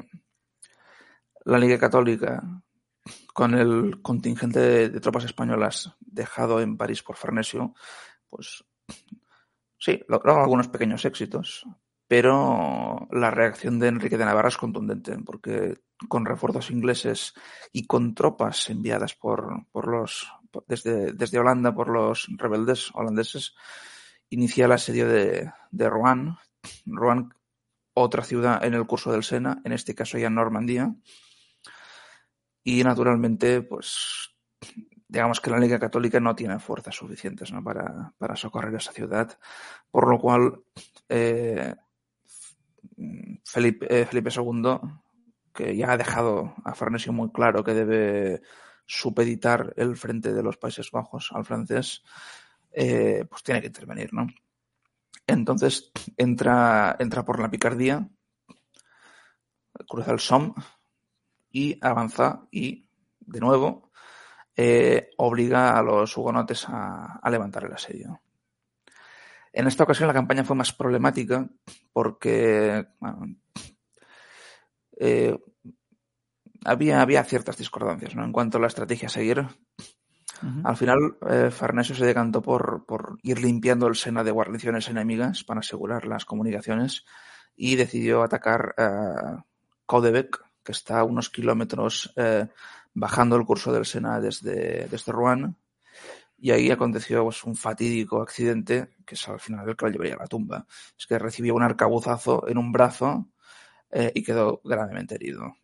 [SPEAKER 2] la Liga Católica, con el contingente de, de, tropas españolas dejado en París por Farnesio, pues sí, logró algunos pequeños éxitos, pero la reacción de Enrique de Navarra es contundente, porque con refuerzos ingleses y con tropas enviadas por, por los desde, desde Holanda por los rebeldes holandeses, inicia el asedio de, de Rouen. Rouen, otra ciudad en el curso del Sena, en este caso ya en Normandía. Y naturalmente, pues, digamos que la Liga Católica no tiene fuerzas suficientes ¿no? para, para socorrer esa ciudad, por lo cual eh, Felipe, eh, II, que ya ha dejado a Farnesio muy claro que debe supeditar el frente de los Países Bajos al francés, eh, pues tiene que intervenir, ¿no? Entonces entra, entra por la picardía, cruza el Somme y avanza y, de nuevo, eh, obliga a los hugonotes a, levantar el asedio. En esta ocasión la campaña fue más problemática porque bueno, eh, había, había ciertas discordancias ¿no? en cuanto a la estrategia a seguir. Al final, eh, Farnesio se decantó por, por, ir limpiando el Sena de guarniciones enemigas para asegurar las comunicaciones y decidió atacar eh, Caudebec, que está a unos kilómetros eh, bajando el curso del Sena desde, desde Rouen. Y ahí aconteció pues, un fatídico accidente, que es al final el que lo llevaría a la tumba. Es que recibió un arcabuzazo en un brazo eh, y quedó gravemente herido.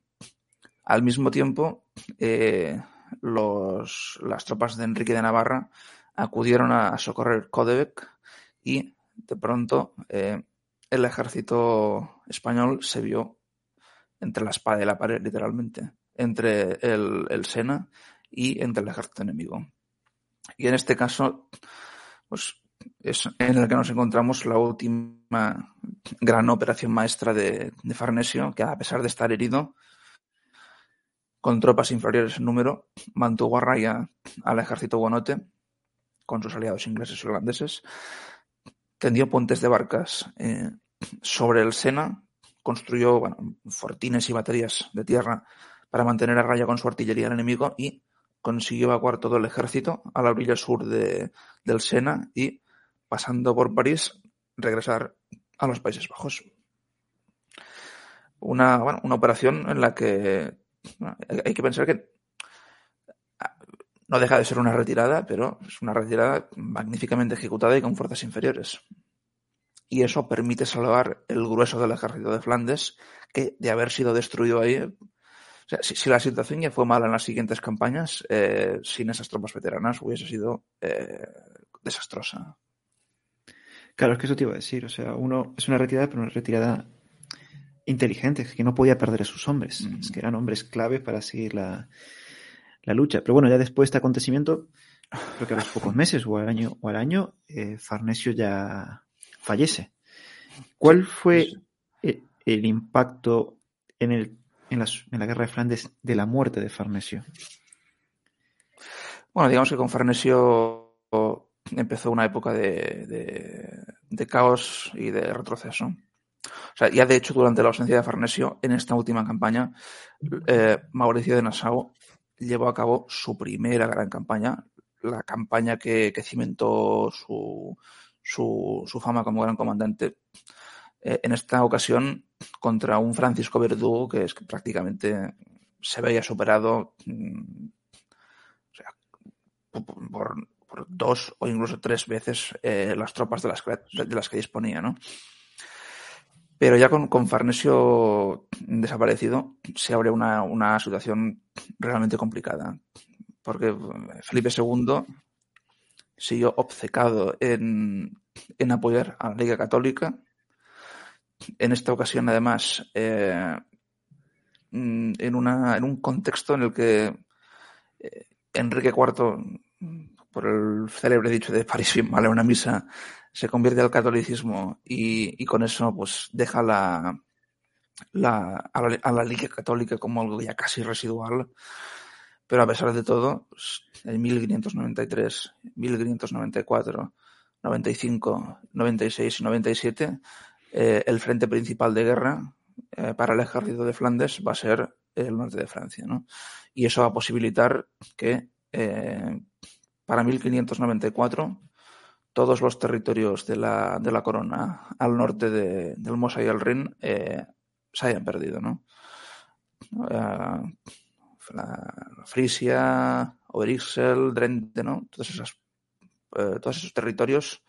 [SPEAKER 2] Al mismo tiempo, eh, los, las tropas de Enrique de Navarra acudieron a, socorrer Códebec y de pronto eh, el ejército español se vio entre la espada y la pared, literalmente, entre el, el Sena y entre el ejército enemigo. Y en este caso, pues es en el que nos encontramos la última gran operación maestra de, de Farnesio, que a pesar de estar herido, con tropas inferiores en número, mantuvo a raya al ejército guanote con sus aliados ingleses y holandeses, tendió puentes de barcas eh, sobre el Sena, construyó fortines y baterías de tierra para mantener a raya con su artillería al enemigo y consiguió evacuar todo el ejército a la orilla sur de, del Sena y, pasando por París, regresar a los Países Bajos. Una, una operación en la que hay que pensar que no deja de ser una retirada, pero es una retirada magníficamente ejecutada y con fuerzas inferiores. Y eso permite salvar el grueso del ejército de Flandes, que de haber sido destruido ahí, o sea, si, si, la situación ya fue mala en las siguientes campañas, eh, sin esas tropas veteranas hubiese sido eh, desastrosa.
[SPEAKER 1] Claro, es que eso te iba a decir. O sea, uno es una retirada, pero una retirada inteligente, que no podía perder a sus hombres, mm. es que eran hombres clave para seguir la, la, lucha. Pero bueno, ya después de este acontecimiento, creo que a los pocos meses o al año, o al año eh, Farnesio ya fallece. ¿Cuál fue el, impacto en, el, en, la, guerra de Flandes de la muerte de Farnesio?
[SPEAKER 2] Bueno, digamos que con Farnesio empezó una época de, de, caos y de retroceso. O sea, ya de hecho, durante la ausencia de Farnesio, en esta última campaña, eh, Mauricio de Nassau llevó a cabo su primera gran campaña, la campaña que, cimentó su, su, fama como gran comandante. Eh, en esta ocasión contra un Francisco Verdugo que es prácticamente se veía superado mm, por, dos o incluso tres veces eh, las tropas de las, que, de las que disponía, ¿no? Pero ya con, con Farnesio desaparecido se abre una, una situación realmente complicada. Porque Felipe II siguió obcecado en, en apoyar a la Liga Católica. En esta ocasión, además, eh, en, una, en un contexto en el que eh, Enrique IV, por el célebre dicho de París bien vale una misa, se convierte al catolicismo y, con eso pues deja la, la, a, la, Liga Católica como algo ya casi residual. Pero a pesar de todo, en 1593, 1594, 95, 96 y 97, eh, el frente principal de guerra eh, para el ejército de Flandes va a ser el norte de Francia. ¿no? Y eso va a posibilitar que eh, para 1594 todos los territorios de la, de la corona al norte de, del Mosa y el Rin se hayan perdido, ¿no? La, Frisia, Oberixel, Drente, ¿no? Todos esos territorios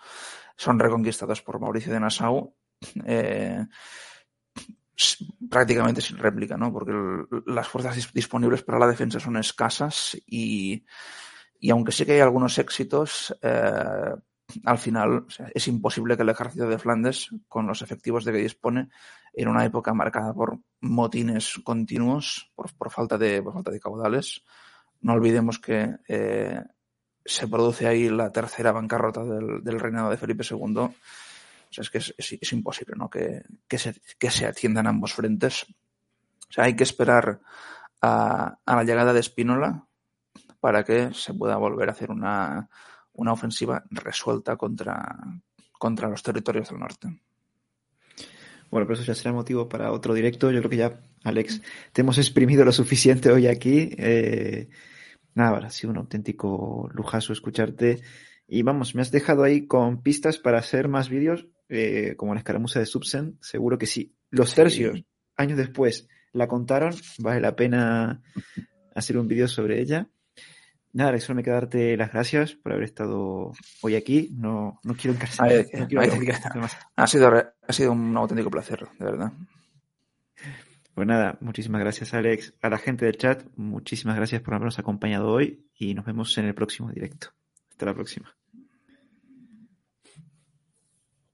[SPEAKER 2] son reconquistados por Mauricio de Nassau eh, prácticamente sin réplica, ¿no? Porque las fuerzas disponibles para la defensa son escasas y, y aunque sí que hay algunos éxitos, eh, al final es imposible que el ejército de Flandes, con los efectivos de que dispone, en una época marcada por motines continuos, por, falta, de, falta de caudales, no olvidemos que eh, se produce ahí la tercera bancarrota del, reinado de Felipe II. O sea, es que es, imposible ¿no? que, se, que se atiendan ambos frentes. O sea, hay que esperar a, a la llegada de Espínola para que se pueda volver a hacer una, una ofensiva resuelta contra, contra los territorios del norte.
[SPEAKER 1] Bueno, pero eso ya será motivo para otro directo. Yo creo que ya, Alex, te hemos exprimido lo suficiente hoy aquí. Eh, nada, ha sido un auténtico lujazo escucharte. Y vamos, me has dejado ahí con pistas para hacer más vídeos, eh, como la escaramuza de Subsen. Seguro que sí. Los tercios, años después, la contaron. Vale la pena hacer un vídeo sobre ella. Nada, solo me queda darte las gracias por haber estado hoy aquí. No, no quiero encarcelar.
[SPEAKER 2] ha, sido, ha sido un auténtico placer, de verdad.
[SPEAKER 1] Pues nada, muchísimas gracias Alex. A la gente del chat, muchísimas gracias por habernos acompañado hoy y nos vemos en el próximo directo. Hasta la próxima.